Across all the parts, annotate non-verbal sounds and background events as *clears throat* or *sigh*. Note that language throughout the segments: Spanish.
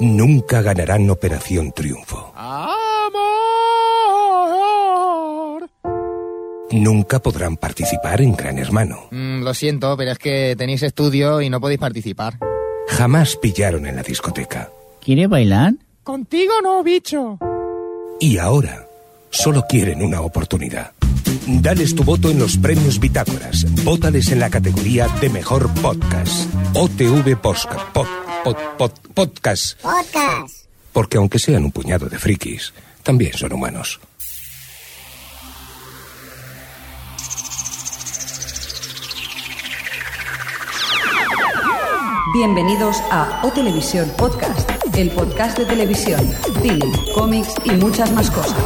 nunca ganarán Operación Triunfo. ¡Amor! Nunca podrán participar en Gran Hermano. Mm, lo siento, pero es que tenéis estudio y no podéis participar. Jamás pillaron en la discoteca. ¿Quiere bailar? Contigo no, bicho. Y ahora solo quieren una oportunidad. Dales tu voto en los premios Bitácoras. Vótales en la categoría de mejor podcast. OTV Posca- pod- pod- pod- Podcast. Podcast. Porque aunque sean un puñado de frikis, también son humanos. Bienvenidos a O Televisión Podcast, el podcast de televisión, cine, cómics y muchas más cosas.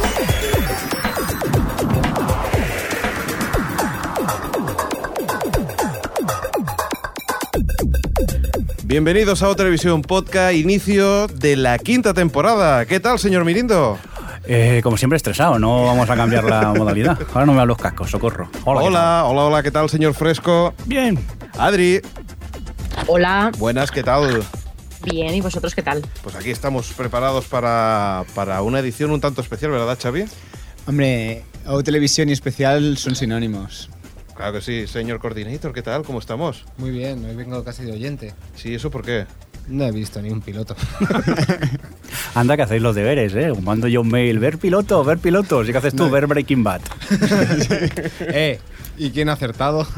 Bienvenidos a otra Televisión Podcast, inicio de la quinta temporada. ¿Qué tal, señor Mirindo? Eh, como siempre, estresado, no vamos a cambiar la *laughs* modalidad. Ahora no me dan los cascos, socorro. Hola. ¿qué Hola, hola, hola, ¿qué tal, señor Fresco? Bien. Adri, Hola, buenas, ¿qué tal? bien, ¿y vosotros qué tal? Pues aquí estamos preparados para, para una edición un tanto especial, ¿verdad, Xavi? Hombre, o televisión y especial son sinónimos. Claro que sí, señor Coordinator, ¿qué tal? ¿Cómo estamos? Muy bien, hoy vengo casi de oyente. Sí, ¿eso por qué? No he visto ni un piloto. *laughs* Anda que hacéis los deberes, ¿eh? Mando yo un mail, ver piloto, ver pilotos. ¿Y qué haces tú? Ver Breaking Bad. *laughs* eh, ¿y quién ha acertado? *laughs*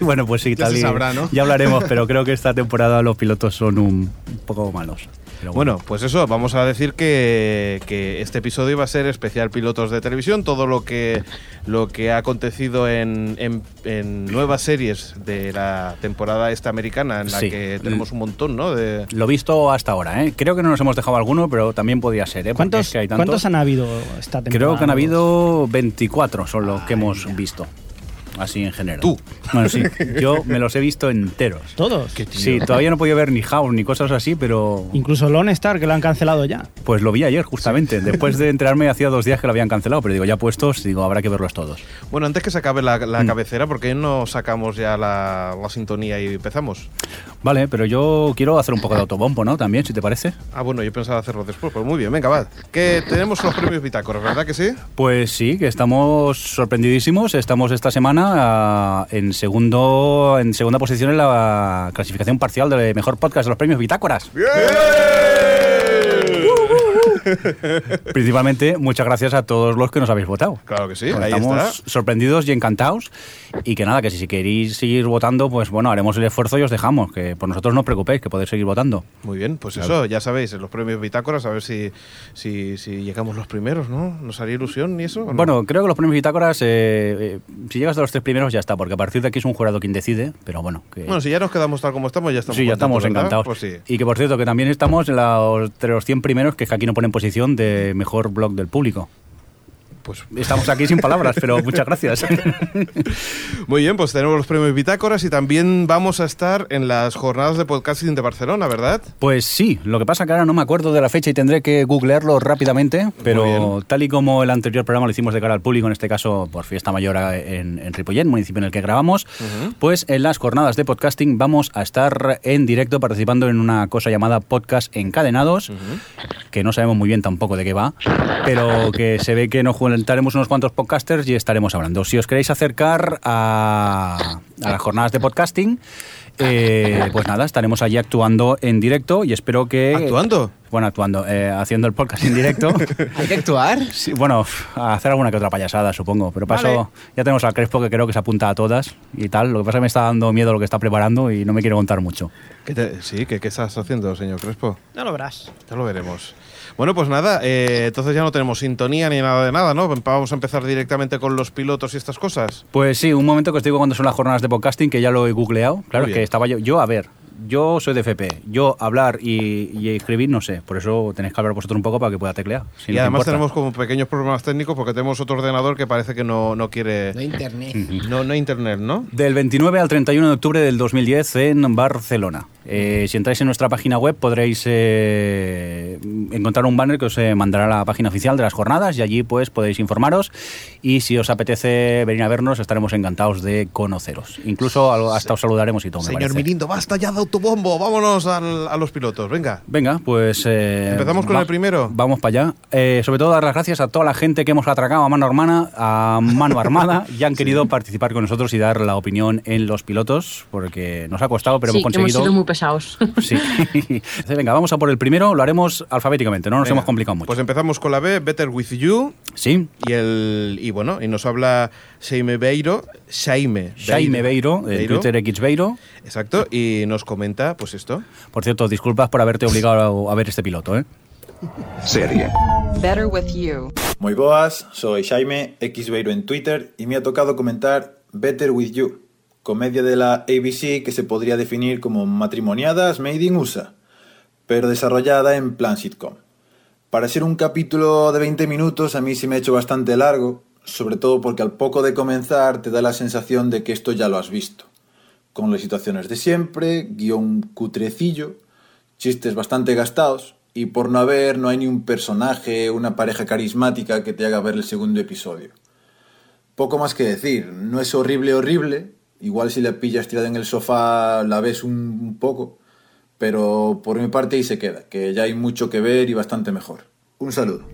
Bueno, pues sí, Ya tal se sabrá, ¿no? Ya hablaremos, pero creo que esta temporada los pilotos son un poco malos. Pero Bueno, pues eso, vamos a decir que, que este episodio va a ser especial pilotos de televisión, todo lo que, lo que ha acontecido en, en- en nuevas series de la temporada esta americana, en la Sí. que tenemos un montón, ¿no? De, Lo visto hasta ahora, ¿eh? Creo que no nos hemos dejado alguno, pero también podría ser, ¿eh? Porque ¿Cuántos, es que hay tantos. ¿Cuántos han habido esta temporada? Creo que han habido 24, son los que hemos visto. Así en general. Tú. Bueno, sí. Yo me los he visto enteros. ¿Todos? Sí, todavía no he podido ver ni House ni cosas así, pero Incluso Lone Star, que lo han cancelado ya. pues lo vi ayer justamente. Después de enterarme hacía dos días que lo habían cancelado, pero digo, ya puestos, digo, habrá que verlos todos. Bueno, antes que se acabe la, la Mm. cabecera, ¿por qué no sacamos ya la, la sintonía y empezamos? Vale, pero yo quiero hacer un poco de autobombo, ¿no? También, si te parece. Ah, bueno, yo pensaba hacerlo después, pues muy bien, venga, va. Que tenemos los premios Bitácoras, ¿verdad que sí? Pues sí, que estamos sorprendidísimos. Estamos esta semana en segundo en segunda posición en la clasificación parcial de mejor podcast de los premios Bitácoras. *laughs* Principalmente, muchas gracias a todos los que nos habéis votado. Claro que sí, Pues ahí estamos está. sorprendidos y encantados. Y que nada, que si queréis seguir votando, pues bueno, haremos el esfuerzo y os dejamos. Que por nosotros no os preocupéis, que podéis seguir votando. Muy bien, pues eso, ya sabéis, en los premios Bitácoras, a ver si, si, si llegamos los primeros, ¿no? ¿Nos haría ilusión y eso? no? Bueno, creo que los premios Bitácoras, eh, eh, si llegas a los tres primeros ya está, porque a partir de aquí es un jurado quien decide, pero bueno. Que... Bueno, si ya nos quedamos tal como estamos, ya estamos sí, ya estamos encantados. Pues sí. Y que por cierto, que también estamos en entre los 100 primeros, que es que aquí no ponen posición de mejor blog del público. Pues Estamos aquí sin palabras, pero muchas gracias. *laughs* Muy bien, pues tenemos los premios Bitácoras y también vamos a estar en las jornadas de podcasting de Barcelona, ¿verdad? Pues sí, lo que pasa que ahora no me acuerdo de la fecha y tendré que googlearlo rápidamente, pero tal y como el anterior programa lo hicimos de cara al público, en este caso por fiesta mayor en, en Ripollet, municipio en el que grabamos, pues en las jornadas de podcasting vamos a estar en directo participando en una cosa llamada podcast encadenados, que no sabemos muy bien tampoco de qué va, pero que se ve que nos juntaremos unos cuantos podcasters y estaremos hablando. Si os queréis acercar a, a las jornadas de podcasting, eh, pues nada, estaremos allí actuando en directo y espero que... ¿Actuando? Bueno, actuando, eh, haciendo el podcast en directo. *laughs* ¿Hay que actuar? Sí, bueno, a hacer alguna que otra payasada, supongo. Pero paso, Vale. ya tenemos al Crespo que creo que se apunta a todas y tal. Lo que pasa es que me está dando miedo lo que está preparando y no me quiero contar mucho. ¿Qué te- sí, ¿qué, ¿qué estás haciendo, señor Crespo? No lo verás. Ya lo veremos. Bueno, pues nada, eh, entonces ya no tenemos sintonía ni nada de nada, ¿no? Vamos a empezar directamente con los pilotos y estas cosas. Pues sí, un momento que os digo cuando son las jornadas de podcasting, que ya lo he googleado. Claro, que estaba yo. Yo, a ver, yo soy de FP. Yo hablar y, y escribir no sé. Por eso tenéis que hablar vosotros un poco para que pueda teclear. si y no te además importa. tenemos como pequeños problemas técnicos porque tenemos otro ordenador que parece que no, no quiere... No internet. *laughs* No, no internet, ¿no? Del 29 al 31 de octubre del 2010 en Barcelona. Eh, si entráis en nuestra página web podréis eh, encontrar un banner que os eh, mandará a la página oficial de las jornadas y allí pues podéis informaros y si os apetece venir a vernos estaremos encantados de conoceros. Incluso hasta os saludaremos y todo. me Señor parece. Mirindo, basta ya de autobombo, vámonos al- a los pilotos, venga. Venga, pues... eh, ¿Empezamos con el primero? Vamos para allá. Eh, sobre todo dar las gracias a toda la gente que hemos atracado a mano hermana, a mano armada, *laughs* y han querido participar con nosotros y dar la opinión en los pilotos, porque nos ha costado, pero sí, hemos que hemos conseguido... sido muy pesados. *laughs* Sí. Entonces, venga, vamos a por el primero, lo haremos alfabéticamente, no nos Venga, hemos complicado mucho. Pues empezamos con la B, Better With You. sí, Y el y bueno, y nos habla Jaime Beiro, Jaime Jaime Beiro, Beiro, Twitter X Beiro. Exacto, y nos comenta pues esto. Por cierto, disculpas por haberte obligado a ver este piloto, ¿eh? Serie. Better with you. Moi boas, soy Xaime Xbeiro en Twitter y me ha tocado comentar Better With You, comedia de la ABC que se podría definir como matrimoniadas made in USA, pero desarrollada en plan sitcom. Para ser un capítulo de 20 minutos a mí se me ha hecho bastante largo, sobre todo porque al poco de comenzar te da la sensación de que esto ya lo has visto. Con las situaciones de siempre, guion cutrecillo, chistes bastante gastados y por no haber no hay ni un personaje, una pareja carismática que te haga ver el segundo episodio. Poco más que decir, no es horrible horrible, igual si la pillas tirada en el sofá la ves un, poco, pero por mi parte ahí se queda, que ya hay mucho que ver y bastante mejor. Un saludo.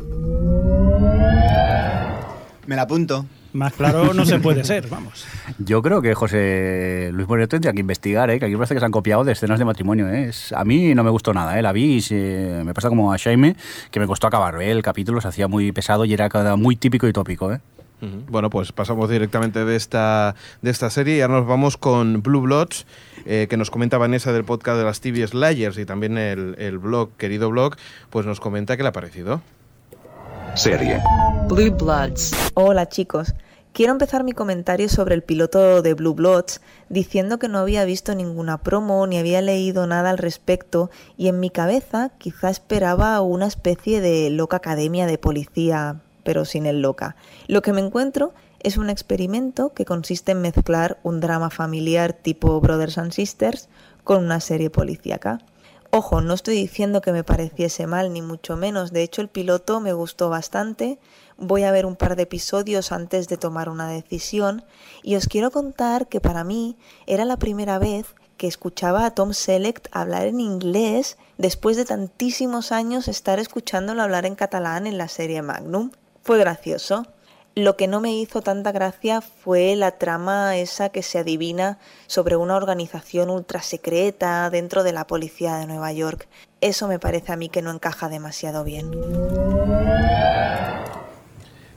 Me la apunto. Más claro no se puede ser, vamos. *laughs* Yo creo que José Luis Moreno tendría que investigar, ¿eh? que aquí parece que se han copiado de escenas de matrimonio. ¿eh? Es- a mí no me gustó nada, ¿eh? la vi y se- me pasa como a Jaime, que me costó acabar. ¿eh? El capítulo se hacía muy pesado y era cada muy típico y tópico. ¿eh? Bueno, pues pasamos directamente de esta, de esta serie y ahora nos vamos con Blue Bloods, eh, que nos comenta Vanessa del podcast de las TV Slayers y también el, el blog, querido blog, pues nos comenta que le ha parecido. Serie. Blue Bloods. Hola chicos, quiero empezar mi comentario sobre el piloto de Blue Bloods diciendo que no había visto ninguna promo ni había leído nada al respecto y en mi cabeza quizá esperaba una especie de loca academia de policía, pero sin el loca. Lo que me encuentro es un experimento que consiste en mezclar un drama familiar tipo Brothers and Sisters con una serie policíaca. Ojo, no estoy diciendo que me pareciese mal, ni mucho menos. De hecho, el piloto me gustó bastante. Voy a ver un par de episodios antes de tomar una decisión. Y os quiero contar que para mí era la primera vez que escuchaba a Tom Selleck hablar en inglés después de tantísimos años estar escuchándolo hablar en catalán en la serie Magnum. Fue gracioso. Lo que no me hizo tanta gracia fue la trama esa que se adivina sobre una organización ultra secreta dentro de la policía de Nueva York. Eso me parece a mí que no encaja demasiado bien.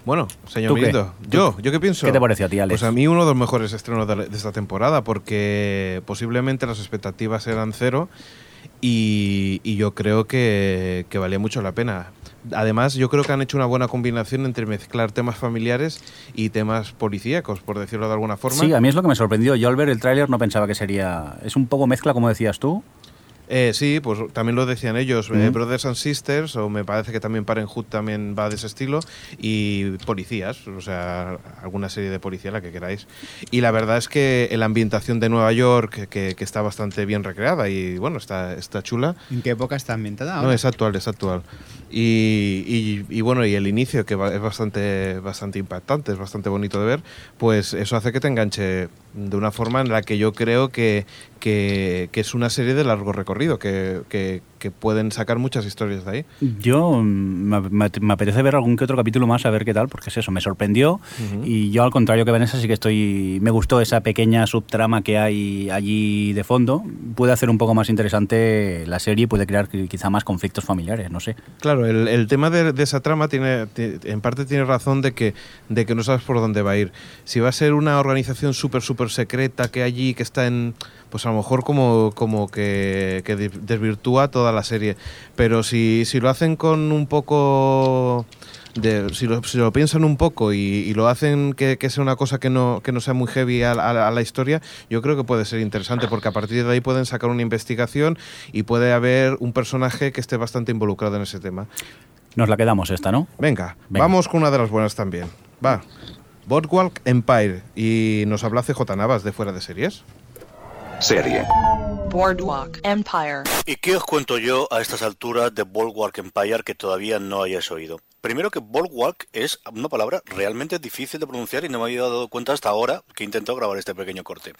Bueno, señor. Mirindo, yo, ¿yo qué pienso? ¿Qué te pareció a ti, Alex? Pues a mí uno de los mejores estrenos de esta temporada, porque posiblemente las expectativas eran cero y, y yo creo que, que valía mucho la pena. Además, yo creo que han hecho una buena combinación entre mezclar temas familiares y temas policíacos, por decirlo de alguna forma. Sí, a mí es lo que me sorprendió. Yo al ver el tráiler no pensaba que sería... Es un poco mezcla, como decías tú. Eh, sí, pues también lo decían ellos, eh. Brothers and Sisters, o me parece que también Parenthood también va de ese estilo, y policías, o sea, alguna serie de policía, la que queráis. Y la verdad es que la ambientación de Nueva York, que, que está bastante bien recreada y bueno, está, está chula. ¿En qué época está ambientada? No, ahora? es actual, es actual. Y, y- y bueno, y el inicio, que es bastante, bastante impactante, es bastante bonito de ver, pues eso hace que te enganche de una forma en la que yo creo que, que, que es una serie de largo recorrido, que, que- que pueden sacar muchas historias de ahí. Yo mm, me, me- me apetece ver algún que otro capítulo más a ver qué tal, porque es eso, me sorprendió. Y yo, al contrario que Vanessa, sí que estoy. Me gustó esa pequeña subtrama que hay allí de fondo. Puede hacer un poco más interesante la serie y puede crear qui- quizá más conflictos familiares, no sé. Claro, el, el tema de, de esa trama tiene, ti- en parte tiene razón de que, de que no sabes por dónde va a ir. Si va a ser una organización súper, súper secreta que allí, que está en, pues a lo mejor como, como que, que de- desvirtúa toda la serie. Pero si, si lo hacen con un poco... De, si, lo, si lo piensan un poco y, y lo hacen que, que sea una cosa que no, que no sea muy heavy a, la- a la historia, yo creo que puede ser interesante porque a partir de ahí pueden sacar una investigación y puede haber un personaje que esté bastante involucrado en ese tema. Nos la quedamos esta, ¿no? Venga, Venga. vamos con una de las buenas también. Va. Boardwalk Empire. Y nos habla CJ Navas de Fuera de Series. Serie. Boardwalk Empire. ¿Y qué os cuento yo a estas alturas de Bulwark Empire que todavía no hayáis oído? Primero que Bulwark es una palabra realmente difícil de pronunciar y no me había dado cuenta hasta ahora que he intentado grabar este pequeño corte.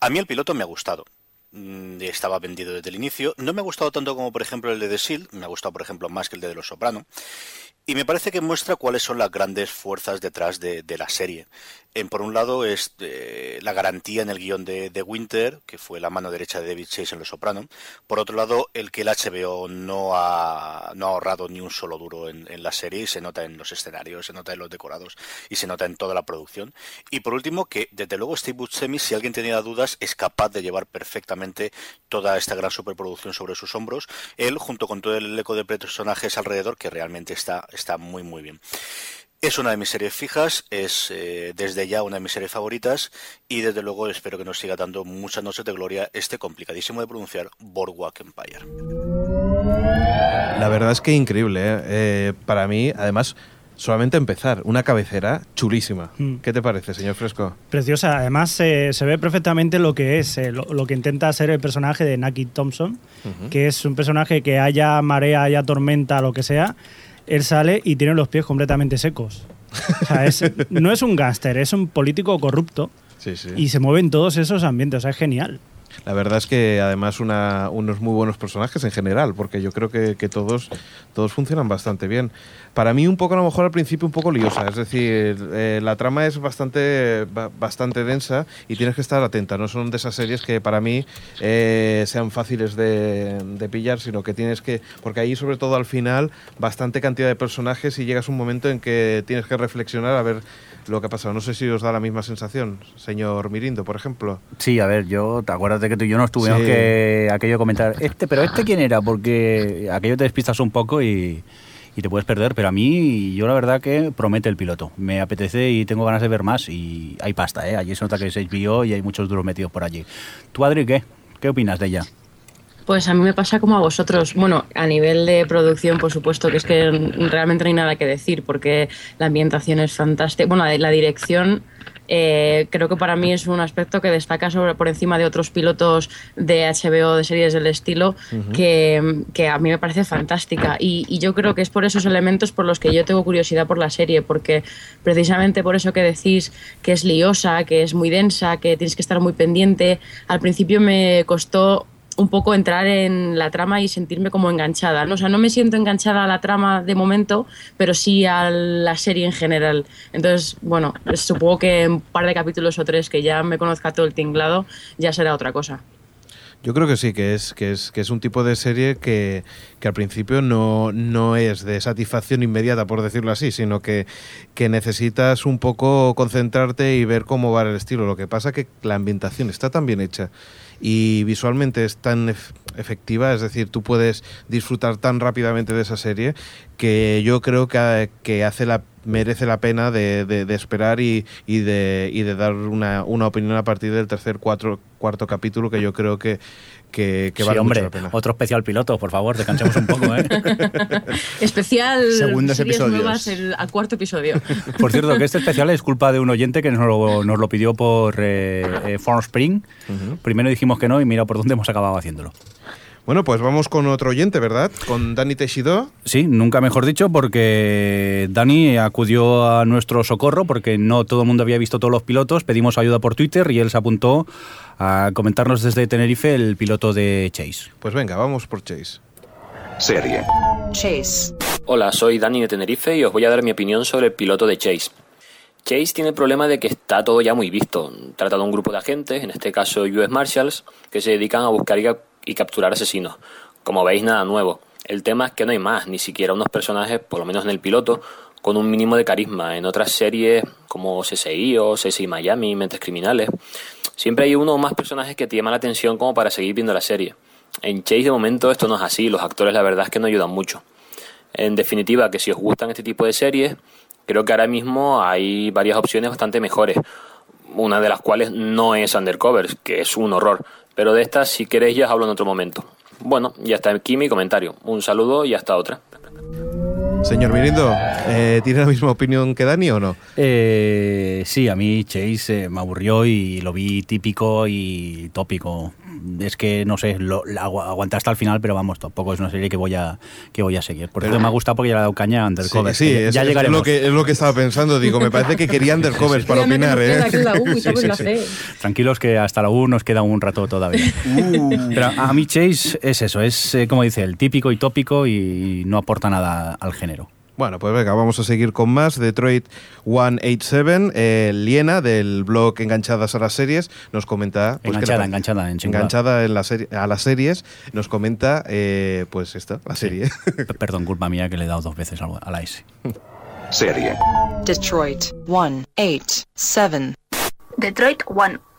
A mí el piloto me ha gustado. mm, estaba vendido desde el inicio. No me ha gustado tanto como, por ejemplo, el de The Seal. Me ha gustado, por ejemplo, más que el de Los Soprano. Y me parece que muestra cuáles son las grandes fuerzas detrás de, de la serie. En, por un lado es eh, la garantía en el guion de, de, Winter, que fue la mano derecha de David Chase en Los Soprano. Por otro lado, el que el HBO no ha, no ha ahorrado ni un solo duro en, en, la serie y se nota en los escenarios, se nota en los decorados y se nota en toda la producción. Y por último, que desde luego Steve Buscemi, si alguien tenía dudas, es capaz de llevar perfectamente toda esta gran superproducción sobre sus hombros. Él, junto con todo el eco de personajes alrededor, que realmente está, está muy, muy bien. Es una de mis series fijas, es eh, desde ya una de mis series favoritas y desde luego espero que nos siga dando muchas noches de gloria este complicadísimo de pronunciar Boardwalk Empire. La verdad es que increíble, ¿eh? Eh, para mí, además, solamente empezar, una cabecera chulísima. Mm. ¿Qué te parece, señor Fresco? Preciosa, además se ve perfectamente lo que es, lo, lo, que intenta ser el personaje de Naki Thompson, uh -huh. que es un personaje que haya marea, haya tormenta, lo que sea él sale y tiene los pies completamente secos. O sea, es, no es un gángster, es un político corrupto. Sí, sí. Y se mueve en todos esos ambientes, o sea, es genial. La verdad es que además unos muy buenos personajes en general, porque yo creo que, todos, todos funcionan bastante bien. Para mí un poco a lo mejor al principio un poco liosa, es decir, eh, la trama es bastante, bastante densa y tienes que estar atenta, no son de esas series que para mí eh, sean fáciles de, pillar, sino que tienes que, porque ahí sobre todo al final bastante cantidad de personajes y llegas un momento en que tienes que reflexionar a ver lo que ha pasado. No sé si os da la misma sensación, señor Mirindo, por ejemplo. Sí, a ver, yo, te acuerdas de que tú y yo no estuvimos sí. que aquello comentar, *laughs* este, pero este quién era, porque aquello te despistas un poco y, y, te puedes perder, pero a mí, yo la verdad que promete el piloto. Me apetece y tengo ganas de ver más y hay pasta, ¿eh? Allí se nota que es HBO y hay muchos duros metidos por allí. ¿Tú, Adri, qué? ¿Qué opinas de ella? Pues a mí me pasa como a vosotros. Bueno, a nivel de producción, por supuesto, que es que realmente no hay nada que decir, porque la ambientación es fantástica. Bueno, la dirección eh, creo que para mí es un aspecto que destaca sobre por encima de otros pilotos de HBO de series del estilo uh -huh. que, que, a mí me parece fantástica y, y, yo creo que es por esos elementos por los que yo tengo curiosidad por la serie porque precisamente por eso que decís que es liosa, que es muy densa, que tienes que estar muy pendiente al principio me costó un poco entrar en la trama y sentirme como enganchada. ¿no? O sea, no me siento enganchada a la trama de momento, pero sí a la serie en general. Entonces, bueno, supongo que en un par de capítulos o tres que ya me conozca todo el tinglado, ya será otra cosa. Yo creo que sí, que es, que es, que es un tipo de serie que, que al principio no, no, es de satisfacción inmediata, por decirlo así, sino que, que, necesitas un poco concentrarte y ver cómo va el estilo. Lo que pasa que la ambientación está tan bien hecha y visualmente es tan efectiva, es decir, tú puedes disfrutar tan rápidamente de esa serie que yo creo que, que hace la merece la pena de, de, de esperar y, y, de, y de dar una, una, opinión a partir del tercer, cuatro, cuarto capítulo que yo creo que, que, que sí, vale hombre, mucho la pena. otro especial piloto, por favor, descansemos un poco, ¿eh? *laughs* especial Segundos episodios. nuevas el, al cuarto episodio. *laughs* Por cierto, que este especial es culpa de un oyente que nos lo, nos lo pidió por eh, eh, Farm Spring. Uh -huh. Primero dijimos que no y mira por dónde hemos acabado haciéndolo. Bueno, pues vamos con otro oyente, ¿verdad? Con Dani Teixidó. Sí, nunca mejor dicho, porque Dani acudió a nuestro socorro porque no todo el mundo había visto todos los pilotos. Pedimos ayuda por Twitter y él se apuntó a comentarnos desde Tenerife el piloto de Chase. Pues venga, vamos por Chase. Serie. Chase. Hola, soy Dani de Tenerife y os voy a dar mi opinión sobre el piloto de Chase. Chase tiene el problema de que está todo ya muy visto. Trata de un grupo de agentes, en este caso US Marshals, que se dedican a buscar y capturar asesinos. Como veis, nada nuevo. El tema es que no hay más, ni siquiera unos personajes, por lo menos en el piloto, con un mínimo de carisma. En otras series como CSI o CSI Miami, Mentes Criminales, siempre hay uno o más personajes que te llaman la atención como para seguir viendo la serie. En Chase de momento esto no es así, los actores la verdad es que no ayudan mucho. En definitiva, que si os gustan este tipo de series, creo que ahora mismo hay varias opciones bastante mejores. Una de las cuales no es Undercover, que es un horror. Pero de estas, si queréis, ya os hablo en otro momento. Bueno, y hasta aquí mi comentario. Un saludo y hasta otra. Señor Mirindo, eh, ¿tiene la misma opinión que Dani o no? Eh, sí, a mí Chase eh, me aburrió y lo vi típico y tópico. Es que, no sé, lo, la agu- aguantar hasta el final, pero vamos, tampoco es una serie que voy a, que voy a seguir. Por eso me ha gustado porque ya le ha dado caña a Undercover. Sí, sí, que es, ya es llegaremos. lo que, es lo que estaba pensando. Digo, me parece que quería *laughs* undercovers para opinar, ¿eh? C. Tranquilos que hasta la U nos queda un rato todavía. Pero a mí Chase es eso, es eh, como dice, el típico y tópico y no aporta nada al género. Bueno, pues venga, vamos a seguir con más. Detroit 187, eh, Liena, del blog Enganchadas a las Series, nos comenta... pues, Enganchada, que enganchada en. Enganchada en la serie- a las series, nos comenta, eh, pues esta, la serie. Perdón, culpa mía que le he dado dos veces al- a la S. Serie. Detroit 187. Detroit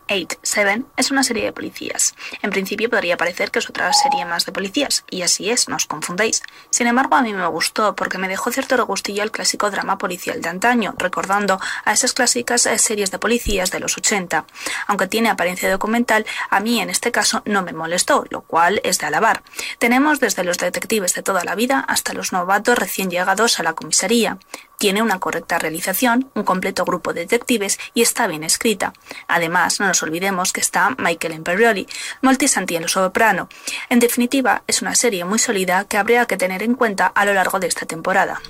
187 es una serie de policías. En principio podría parecer que es otra serie más de policías, y así es, no os confundéis. Sin embargo, a mí me gustó porque me dejó cierto regustillo al clásico drama policial de antaño, recordando a esas clásicas eh, series de policías de los 80. Aunque tiene apariencia documental, a mí en este caso no me molestó, lo cual es de alabar. Tenemos desde los detectives de toda la vida hasta los novatos recién llegados a la comisaría. Tiene una correcta realización, un completo grupo de detectives y está bien escrita. Además, no nos olvidemos que está Michael Imperioli, Molti Santi Soprano. En definitiva, es una serie muy sólida que habría que tener en cuenta a lo largo de esta temporada.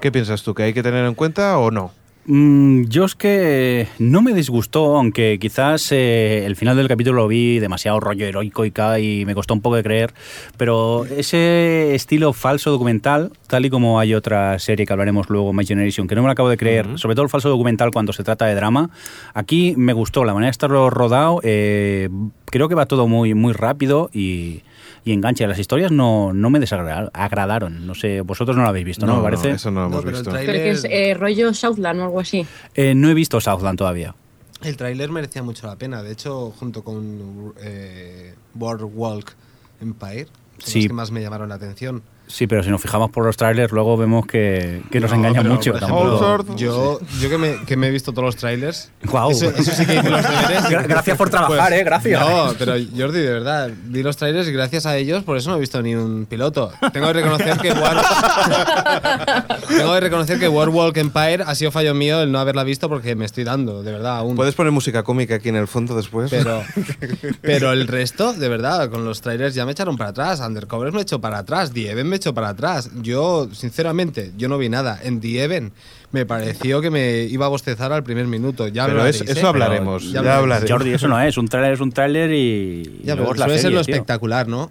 ¿Qué piensas tú? ¿Que hay que tener en cuenta o no? Mm, yo es que no me disgustó, aunque quizás eh, el final del capítulo lo vi demasiado rollo heroico y y me costó un poco de creer, pero ese estilo falso documental, tal y como hay otra serie que hablaremos luego, My Generation, que no me lo acabo de creer, sobre todo el falso documental cuando se trata de drama, aquí me gustó. La manera de estarlo rodado, eh, creo que va todo muy, muy rápido y... Y engancha, las historias no, no me desagradaron. No sé, vosotros no lo habéis visto, ¿no? No, me no, parece. eso no lo hemos pero el visto. tráiler- Creo que es eh, rollo Southland o algo así. Eh, no he visto Southland todavía. El tráiler merecía mucho la pena. De hecho, junto con eh, Boardwalk Empire, son Sí. los que más me llamaron la atención. Sí, pero si nos fijamos por los trailers, luego vemos que, que nos No, engañan pero, mucho. ejemplo, Yo, yo que, me, que me he visto todos los trailers. Guau. Eso, eso sí que hice los *laughs* deberes. Gra- gracias por trabajar, eh, gracias. No, pero Jordi, de verdad, vi los trailers y gracias a ellos, por eso no he visto ni un piloto. Tengo que reconocer que War... *laughs* Tengo que reconocer que Warwalk Empire ha sido fallo mío el no haberla visto porque me estoy dando, de verdad, aún. ¿Puedes poner música cómica aquí en el fondo después? Pero, *laughs* pero el resto, de verdad, con los trailers ya me echaron para atrás. Undercover me echó para atrás. The Even me echó para atrás. Yo, sinceramente, yo no vi nada. En The Even me pareció que me iba a bostezar al primer minuto. Ya Pero hablaréis, es- eso ¿eh? hablaremos, Pero ya hablaremos. Jordi, eso no es. Un tráiler es un tráiler y, Ya, luego pero es la suele ser lo tío. espectacular, ¿no?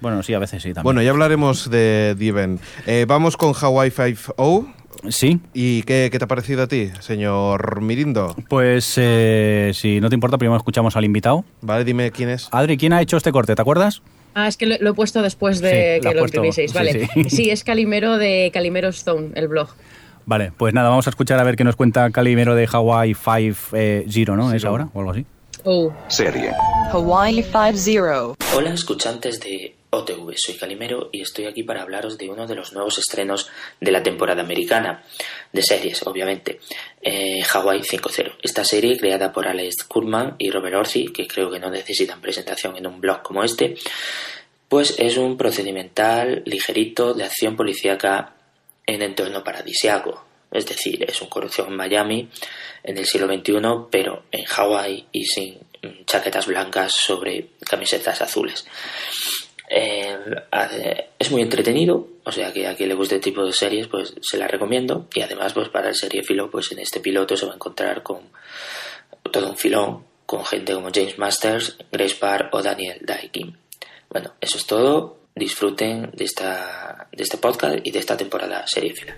Bueno, sí, a veces sí también. Bueno, ya hablaremos de Diven. Eh, vamos con Hawaii 5-0. Sí. ¿Y qué, qué te ha parecido a ti, señor Mirindo? Pues eh, si no te importa, primero escuchamos al invitado. Vale, dime quién es. Adri, ¿quién ha hecho este corte? ¿Te acuerdas? Ah, es que lo, lo he puesto después de Sí, que lo sí, vale. sí. *laughs* Sí. es Calimero de Calimero Stone, el blog. Vale, pues nada, vamos a escuchar a ver qué nos cuenta Calimero de Hawaii 5-0, ¿no? ¿Es ahora o algo así? Oh. Serie. Hawaii 50. Hola escuchantes de OTV, soy Calimero y estoy aquí para hablaros de uno de los nuevos estrenos de la temporada americana, de series obviamente, eh, Hawaii 5.0. Esta serie creada por Alex Kurman y Robert Orsi, que creo que no necesitan presentación en un blog como este, pues es un procedimental ligerito de acción policíaca en entorno paradisiaco. Es decir, es un corrupción en Miami en el siglo XXI, pero en Hawái y sin chaquetas blancas sobre camisetas azules. Eh, es muy entretenido, o sea que a quien le guste este tipo de series, pues se la recomiendo. Y además, pues para el seriefilo, pues en este piloto se va a encontrar con todo un filón, con gente como James Masters, Grace Parr o Daniel Daikin. Bueno, eso es todo. Disfruten de, esta, de este podcast y de esta temporada seriefila.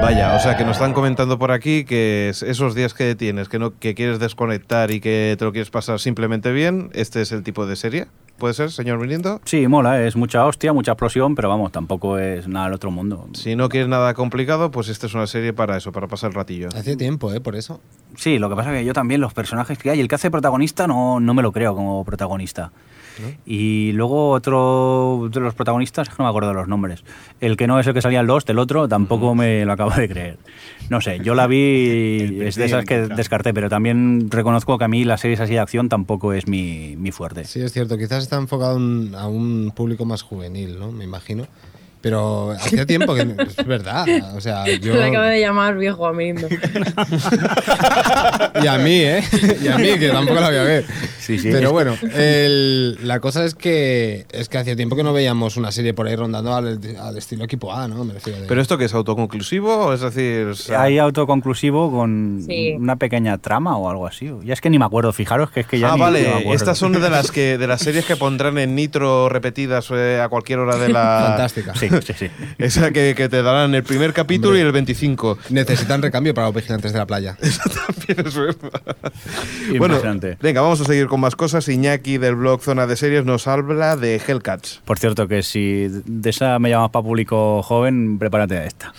Vaya, o sea que nos están comentando por aquí que es- esos días que tienes, que no que quieres desconectar y que te lo quieres pasar simplemente bien, este es el tipo de serie. ¿Puede ser, señor Mirindo? Sí, mola, es mucha hostia, mucha explosión, pero vamos, tampoco es nada del otro mundo. Si no quieres nada complicado, pues esta es una serie para eso, para pasar el ratillo. Hace tiempo, ¿eh? Por eso. Sí, lo que pasa es que yo también los personajes que hay, el que hace protagonista no, no me lo creo como protagonista. Y luego otro de los protagonistas, no me acuerdo de los nombres. El que no es el que salía en Lost, el otro, tampoco me lo acabo de creer. No sé, yo la vi, *laughs* es de esas que descarté, pero también reconozco que a mí las series así de acción tampoco es mi, mi fuerte. Sí, es cierto. Quizás está enfocado a un- a un público más juvenil, ¿no? Me imagino. Pero hacía tiempo que. *laughs* Es verdad. O sea, yo. Le acabo de llamar viejo a mí. *laughs* Y a mí, ¿eh? Y a mí, que tampoco la voy a ver. Sí, sí. Pero bueno, el- la cosa es que es que hacía tiempo que no veíamos una serie por ahí rondando al, al estilo equipo A, ¿no? Me refiero de- ¿Pero esto que es autoconclusivo? Es decir, o sea, Hay autoconclusivo con Sí. una pequeña trama o algo así. Ya es que ni me acuerdo, fijaros que es que ya ah, ni- ni me vale. acuerdo. Estas son de las que de las series que pondrán en Nitro repetidas eh, a cualquier hora de la. *laughs* Fantástica. Sí, *laughs* sí, sí. Esa que, que te darán el primer capítulo Hombre. y el 25. Necesitan recambio para los vigilantes de la playa. *laughs* También es verdad. Bueno, Impresionante. venga, vamos a seguir con más cosas. Iñaki del blog Zona de Series nos habla de Hellcats. Por cierto, que si de esa me llamas para público joven, prepárate a esta.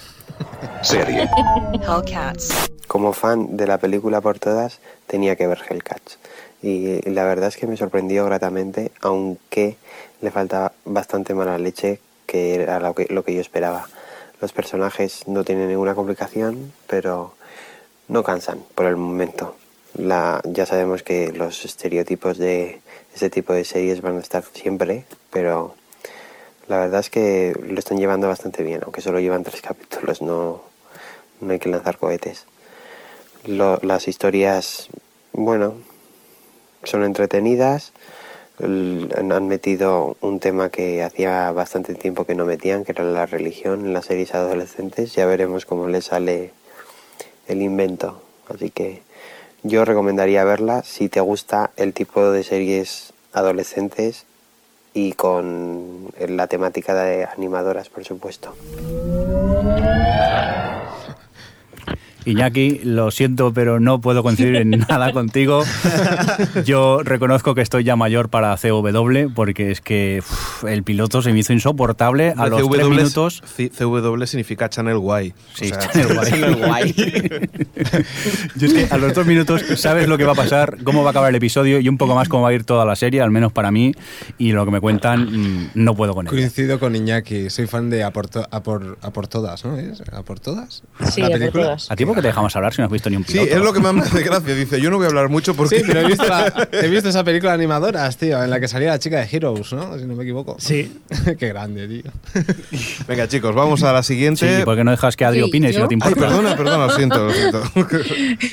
Serie. *laughs* Hellcats. Como fan de la película por todas, tenía que ver Hellcats. Y la verdad es que me sorprendió gratamente, aunque le faltaba bastante mala leche, que era lo que, lo que yo esperaba. Los personajes no tienen ninguna complicación, pero no cansan por el momento. La, ya sabemos que los estereotipos de este tipo de series van a estar siempre, pero la verdad es que lo están llevando bastante bien, aunque solo llevan tres capítulos, no, no hay que lanzar cohetes. Lo- las historias, bueno, son entretenidas. Han metido un tema que hacía bastante tiempo que no metían, que era la religión en las series adolescentes. Ya veremos cómo le sale el invento. Así que yo recomendaría verla si te gusta el tipo de series adolescentes y con la temática de animadoras, por supuesto. Iñaki, lo siento, pero no puedo coincidir en *laughs* nada contigo. Yo reconozco que estoy ya mayor para CW, porque es que uf, el piloto se me hizo insoportable a los tres CW minutos. C- CW significa Channel Guay. Sí, O sea, Channel Guay. *laughs* *laughs* Yo es que a los dos minutos sabes lo que va a pasar, cómo va a acabar el episodio y un poco más cómo va a ir toda la serie, al menos para mí, y lo que me cuentan mm, no puedo con ello. Coincido con Iñaki, soy fan de A por, to- a por, a por todas, ¿no? ¿Es? ¿A por todas? Sí, ¿La A por película? todas. ¿A ti por qué te dejamos hablar si no has visto ni un Sí, piloto? es lo que me hace gracia. Dice, yo no voy a hablar mucho porque... Sí, pero he visto, la- *laughs* he visto esa película de animadoras, tío, en la que salía la chica de Heroes, ¿no? Si no me equivoco. Sí. *laughs* Qué grande, tío. *laughs* Venga, chicos, vamos a la siguiente. Sí, ¿por qué no dejas que Adri Sí, opine si ¿yo? no te Ay, importa? perdona, perdona, lo siento, lo siento.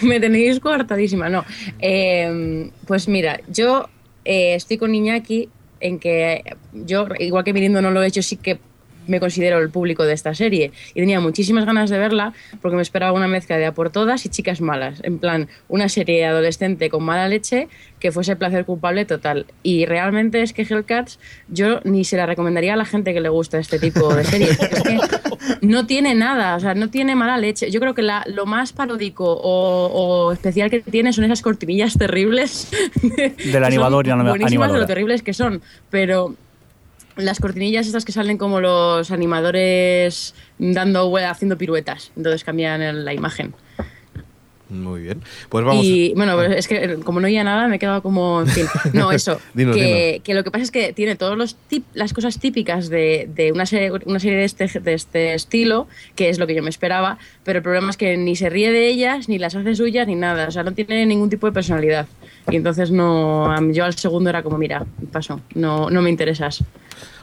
Me tenéis coartadísima, no. Eh, pues mira, yo eh, estoy con Iñaki en que yo, igual que Mirindo no lo he hecho, sí que me considero el público de esta serie y tenía muchísimas ganas de verla porque me esperaba una mezcla de a por todas y chicas malas, en plan una serie adolescente con mala leche que fuese placer culpable total y realmente es que Hellcats yo ni se la recomendaría a la gente que le gusta este tipo de *laughs* series porque es que no tiene nada, o sea, no tiene mala leche. Yo creo que la- lo más paródico o, o especial que tiene son esas cortinillas terribles. Del animador y Son anima- Buenísimas de animadora. lo terribles que son, pero las cortinillas estas que salen como los animadores dando haciendo piruetas, entonces cambian la imagen. Muy bien. Pues vamos. Y bueno, pues es que eh, como no oía nada, me he quedado como, en fin. *laughs* No, eso. Dinos, que, que lo que pasa es que tiene todas los tip- las cosas típicas de, de una serie, una serie de, este, de este estilo, que es lo que yo me esperaba, pero el problema es que ni se ríe de ellas, ni las hace suyas, ni nada. O sea, no tiene ningún tipo de personalidad. Y entonces no, yo al segundo era como, mira, paso, no, no me interesas.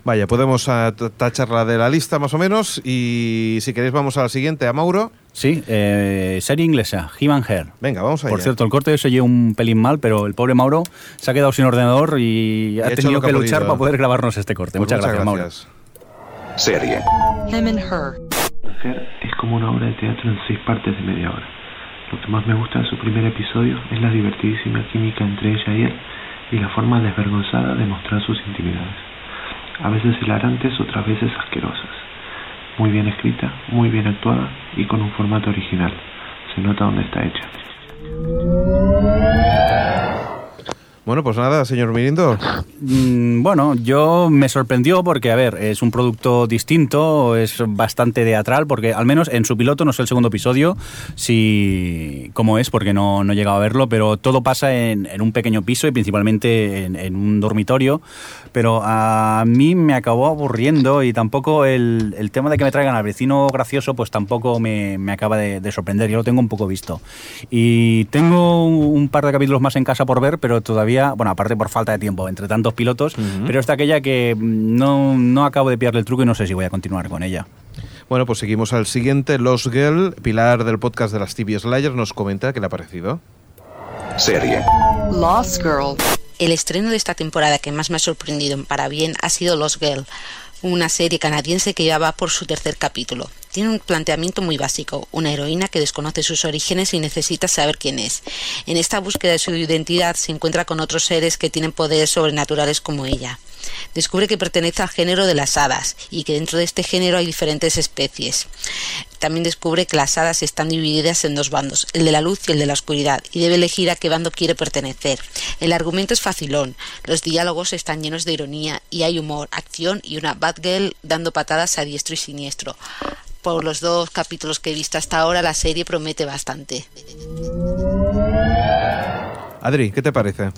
Vaya, podemos ah, tacharla de la lista más o menos. Y si queréis, vamos a la siguiente, a Mauro. Sí, eh, serie inglesa, and Her. Venga, vamos allá. Por cierto, el corte se oye un pelín mal, pero el pobre Mauro se ha quedado sin ordenador y ha tenido que que ha luchar para poder grabarnos este corte. Pues muchas, gracias, Mauro. Serie. Him and her. Mujer es como una obra de teatro en seis partes de media hora. Lo que más me gusta de su primer episodio es la divertidísima química entre ella y él y la forma desvergonzada de mostrar sus intimidades. A veces hilarantes, otras veces asquerosas. Muy bien escrita, muy bien actuada y con un formato original. Se nota dónde está hecha. Bueno, pues nada, señor Mirindo. Mm, Bueno, yo me sorprendió porque, a ver, es un producto distinto, es bastante teatral, porque al menos en su piloto, no sé el segundo episodio, si cómo es, porque no, no he llegado a verlo, pero todo pasa en, en un pequeño piso y principalmente en, en un dormitorio, pero a mí me acabó aburriendo y tampoco el, el tema de que me traigan al vecino gracioso, pues tampoco me, me acaba de, de sorprender, yo lo tengo un poco visto. Y tengo un par de capítulos más en casa por ver, pero todavía todavía, bueno, aparte por falta de tiempo, entre tantos pilotos, pero esta aquella que mm, no, no acabo de pillarle el truco y no sé si voy a continuar con ella. Bueno, pues seguimos al siguiente. Los Girl, Pilar del podcast de las TV Slayers, nos comenta qué le ha parecido. Serie. Lost Girl. El estreno de esta temporada que más me ha sorprendido para bien ha sido Lost Girl, una serie canadiense que ya va por su tercer capítulo. Tiene un planteamiento muy básico, una heroína que desconoce sus orígenes y necesita saber quién es. En esta búsqueda de su identidad se encuentra con otros seres que tienen poderes sobrenaturales como ella. Descubre que pertenece al género de las hadas y que dentro de este género hay diferentes especies. También descubre que las hadas están divididas en dos bandos, el de la luz y el de la oscuridad, y debe elegir a qué bando quiere pertenecer. El argumento es facilón, los diálogos están llenos de ironía y hay humor, acción y una Batgirl dando patadas a diestro y siniestro. Por los dos capítulos que he visto hasta ahora, la serie promete bastante. Adri, ¿qué te parece?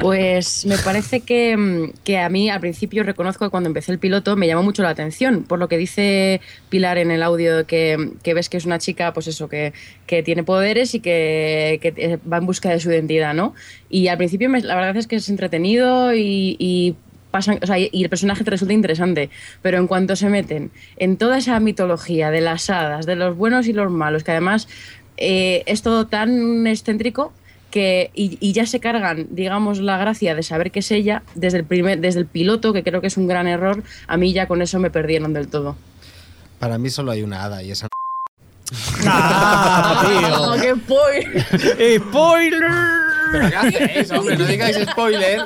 Pues me parece que, mm, que a mí al principio reconozco que cuando empecé el piloto me llamó mucho la atención, por lo que dice Pilar en el audio que, que ves que es una chica, pues eso, que, que tiene poderes y que, que, eh, va en busca de su identidad, ¿no? Y al principio me- la verdad es que es entretenido y, y pasan, o sea, y el personaje te resulta interesante, pero en cuanto se meten en toda esa mitología de las hadas, de los buenos y los malos, que además eh, es todo tan excéntrico que y, y ya se cargan, digamos, la gracia de saber que es ella desde el primer, desde el piloto, que creo que es un gran error, a mí ya con eso me perdieron del todo. Para mí solo hay una hada y esa. *laughs* ¡Ah, *laughs* qué spoiler! *laughs* ¡Spoiler! ¿Pero qué hacéis, *laughs* hombre? No digáis spoiler.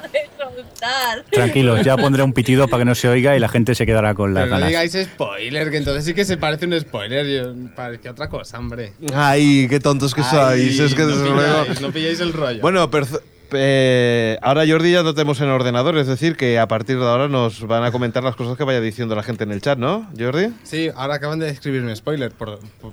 Tranquilos, ya pondré un pitido para que no se oiga y la gente se quedará con las Pero no ganas. digáis spoiler, que entonces sí que se parece un spoiler. Yo, parecía otra cosa, hombre. Ay, qué tontos que Ay, sois. Es que no desde pilláis, luego. no pilláis el rollo. Bueno, perf- eh, ahora Jordi ya lo tenemos en ordenador, es decir, que a partir de ahora nos van a comentar las cosas que vaya diciendo la gente en el chat, ¿no, Jordi? Sí, ahora acaban de escribirme spoiler por, por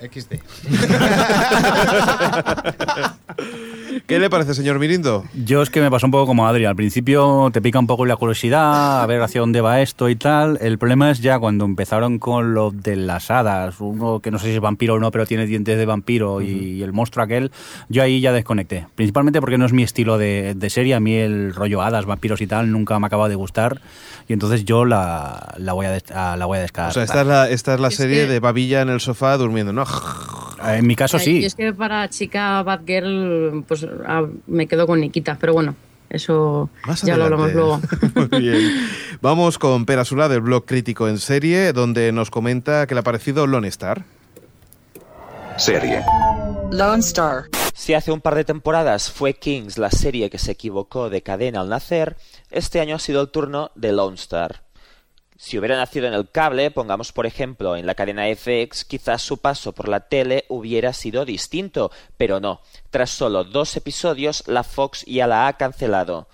XD. *laughs* *laughs* ¿Qué le parece, señor Mirindo? Yo es que me pasó un poco como Adri. Al principio te pica un poco la curiosidad, a ver hacia dónde va esto y tal. El problema es ya cuando empezaron con lo de las hadas, uno que no sé si es vampiro o no, pero tiene dientes de vampiro y el monstruo aquel, yo ahí ya desconecté. Principalmente porque no es mi estilo de, de serie. A mí el rollo hadas, vampiros y tal nunca me acaba de gustar. Y entonces yo la, la voy a, la voy a O descartar. sea, esta es la, esta es la Es serie que- de Babilla en el sofá durmiendo, ¿no? En mi caso Y es que para chica Batgirl, pues ah, me quedo con Nikita, pero bueno, eso Más ya lo hablamos luego. *laughs* Muy bien. Vamos con Pera Sula del blog Crítico en Serie, donde nos comenta que le ha parecido Lone Star. Serie. Lone Star. Si hace un par de temporadas fue Kings la serie que se equivocó de cadena al nacer, este año ha sido el turno de Lone Star. Si hubiera nacido en el cable, pongamos por ejemplo en la cadena FX, quizás su paso por la tele hubiera sido distinto, pero no. Tras solo dos episodios, la Fox ya la ha cancelado.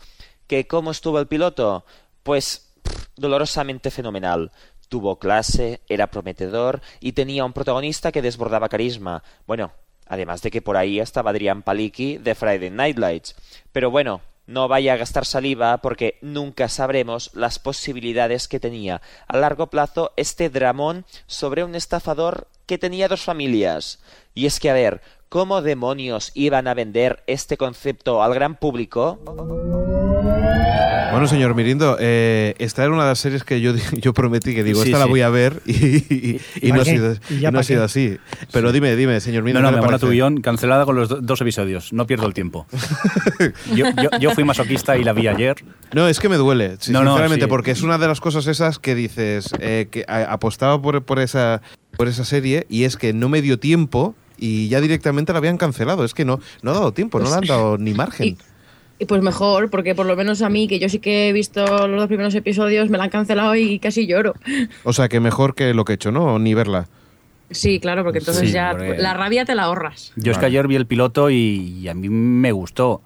¿Que cómo estuvo el piloto? Pues pff, dolorosamente fenomenal. Tuvo clase, era prometedor y tenía un protagonista que desbordaba carisma. Bueno, además de que por ahí estaba Adrián Palicki de Friday Night Lights. Pero bueno, no vaya a gastar saliva porque nunca sabremos las posibilidades que tenía a largo plazo este dramón sobre un estafador que tenía dos familias. Y es que, a ver, ¿cómo demonios iban a vender este concepto al gran público? Bueno, señor Mirindo, eh, esta era una de las series que yo, *laughs* yo prometí que digo, Sí, esta la voy a ver *laughs* y, y- y ¿Y no, ha sido, ¿Y y ya no ha pa' sido qué? así. Pero dime, dime, señor Mirindo. No, no, ¿qué me mola tu guion, cancelada con los do- dos episodios. No pierdo el tiempo. *laughs* yo, yo- yo fui masoquista y la vi ayer. No, es que me duele, sí, No, no, sinceramente, porque es una de las cosas esas que dices, eh, que apostaba por, por, esa, por esa serie y es que no me dio tiempo y ya directamente la habían cancelado. Es que no, no ha dado tiempo, no le han dado ni margen. Y pues mejor, porque por lo menos a mí, que yo sí que he visto los dos primeros episodios, me la han cancelado y casi lloro. O sea, que mejor que lo que he hecho, ¿no? Ni verla. Sí, claro, porque entonces Sí, ya porque- la rabia te la ahorras. Yo es que ayer vi el piloto y, y a mí me gustó.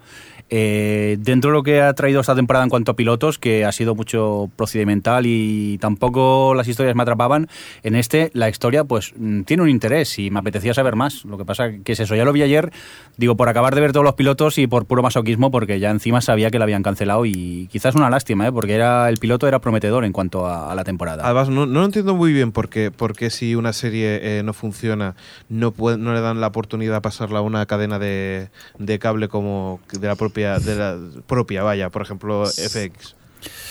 Eh, dentro de lo que ha traído esta temporada en cuanto a pilotos, que ha sido mucho procedimental y tampoco las historias me atrapaban, en este la historia pues mm, tiene un interés y me apetecía saber más. Lo que pasa que es eso, ya lo vi ayer, digo, por acabar de ver todos los pilotos y por puro masoquismo, porque ya encima sabía que la habían cancelado y quizás una lástima, ¿eh? porque era el piloto era prometedor en cuanto a, la temporada. Además, no, no entiendo muy bien por qué, por qué si una serie eh, no funciona, no, puede- no le dan la oportunidad de pasarla a una cadena de, de cable como de la propia propia, de la propia, vaya, por ejemplo, FX.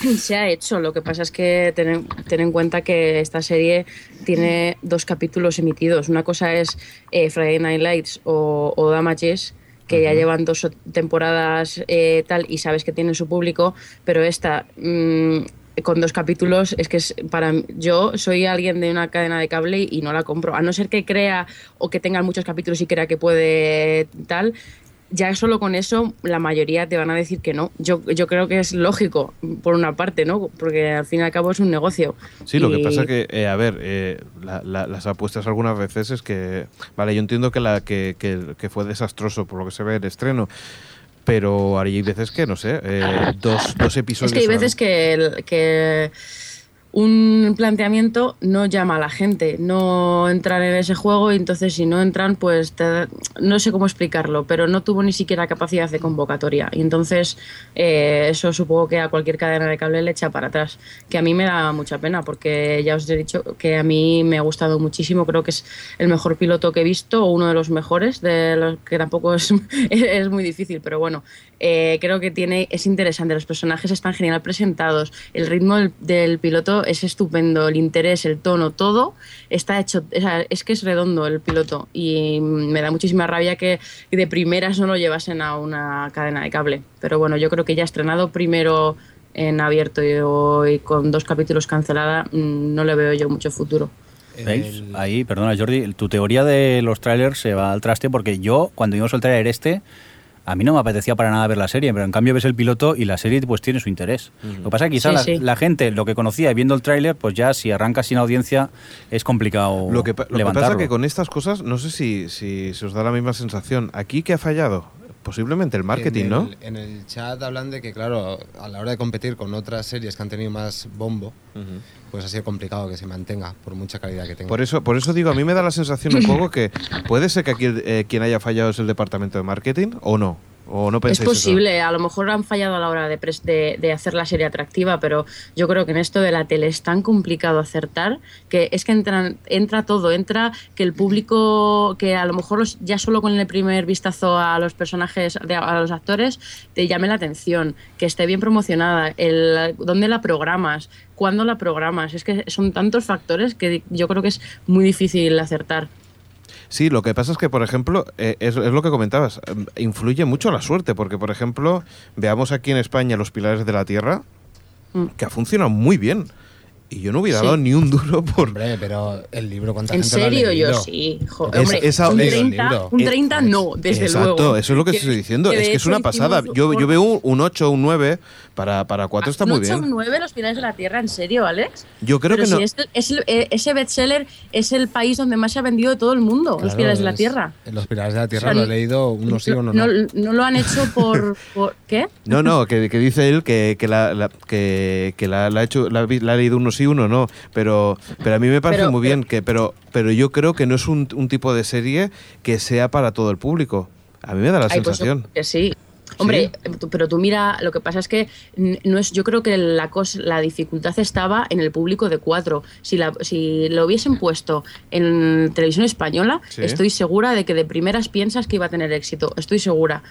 *clears throat* Se ha hecho, lo que pasa es que ten, ten en cuenta que esta serie tiene dos capítulos emitidos. Una cosa es eh, Friday Night Lights o, o Damages, que ya llevan dos temporadas eh, tal y sabes que tienen su público, pero esta mm, con dos capítulos es que es para yo soy alguien de una cadena de cable y no la compro, a no ser que crea o que tengan muchos capítulos y crea que puede tal. Ya solo con eso la mayoría te van a decir que no. Yo, yo creo que es lógico, por una parte, ¿no? Porque al fin y al cabo es un negocio. Sí, lo que pasa que, eh, a ver, eh, la- la- las apuestas algunas veces es que, vale, yo entiendo que, la, que, que- que fue desastroso por lo que se ve el estreno, pero hay veces que, no sé, eh, dos, dos episodios... Es que hay veces que, que un planteamiento no llama a la gente, no entran en ese juego y entonces si no entran, pues no sé cómo explicarlo, pero no tuvo ni siquiera capacidad de convocatoria. Y entonces eh, eso supongo que a cualquier cadena de cable le echa para atrás, que a mí me da mucha pena porque ya os he dicho que a mí me ha gustado muchísimo, creo que es el mejor piloto que he visto o uno de los mejores, de los que tampoco es, *laughs* es muy difícil, pero bueno, eh, creo que tiene es interesante, los personajes están genial presentados, el ritmo del piloto es estupendo, el interés, el tono, todo está hecho, es que es redondo el piloto y me da muchísima rabia que de primeras no lo llevasen a una cadena de cable, pero bueno, yo creo que ya estrenado primero en abierto y, y con dos capítulos cancelada, mm, no le veo yo mucho futuro. ¿Veis? Ahí, perdona Jordi, tu teoría de los trailers se va al traste porque yo, cuando vimos el trailer este, a mí no me apetecía para nada ver la serie, pero en cambio ves el piloto y la serie pues tiene su interés. Lo que pasa es que quizá Sí, la, sí. la gente, lo que conocía y viendo el tráiler, pues ya si arranca sin audiencia es complicado Lo que, que pasa es que con estas cosas, no sé si, si se os da la misma sensación. ¿Aquí qué ha fallado? Posiblemente el marketing, en ¿no? en el chat hablan de que, claro, a la hora de competir con otras series que han tenido más bombo, pues ha sido complicado que se mantenga, por mucha calidad que tenga. Por eso, por eso digo, a mí me da la sensación un poco que puede ser que aquí eh, quien haya fallado es el departamento de marketing o no. O no Es eso? posible, a lo mejor han fallado a la hora de, pres- de, de hacer la serie atractiva, pero yo creo que en esto de la tele es tan complicado acertar que es que entran, entra todo, entra que el público, que a lo mejor los- ya solo con el primer vistazo a los personajes, de- a los actores, te llame la atención, que esté bien promocionada, el, dónde la programas, cuándo la programas, es que son tantos factores que yo creo que es muy difícil acertar. Sí, lo que pasa es que, por ejemplo, eh, es, es lo que comentabas, eh, influye mucho la suerte, porque, por ejemplo, veamos aquí en España los pilares de la tierra, que ha funcionado muy bien. Y yo no hubiera Sí. dado ni un duro por... Hombre, pero el libro, ¿cuánta En gente lo ha serio, yo leído? sí. jo- Es- hombre, esa- un es- 30, un 30 no, desde Exacto, luego. eso es lo que, estoy diciendo. que Es que es una pasada. Yo, un- yo veo un, un 8 un 9 para, para 4 está ¿Un muy 8 bien. un 9 los pilares de la tierra? ¿En serio, Alex? Yo creo Pero que si no. es el- es el- eh, ese bestseller es el país donde más se ha vendido de todo el mundo, los Claro, pilares de la tierra. Los pilares de la tierra O sea, lo he leído uno sí, uno no, no. lo han hecho por... *laughs* por- ¿Qué? No, no, que, que dice él que, que la, la- que, que la, la ha hecho, la, ha leído uno sí, uno no. Pero, pero a mí me parece Pero- muy bien, que, pero, pero yo creo que no es un, un tipo de serie que sea para todo el público. A mí me da la Ay, pues sensación. que sí. Hombre, tú- pero tú mira, lo que pasa es que no es, yo creo que la cosa, la dificultad estaba en el público de cuatro. Si, la, si lo hubiesen puesto en televisión española, Sí. estoy segura de que de primeras piensas que iba a tener éxito. Estoy segura.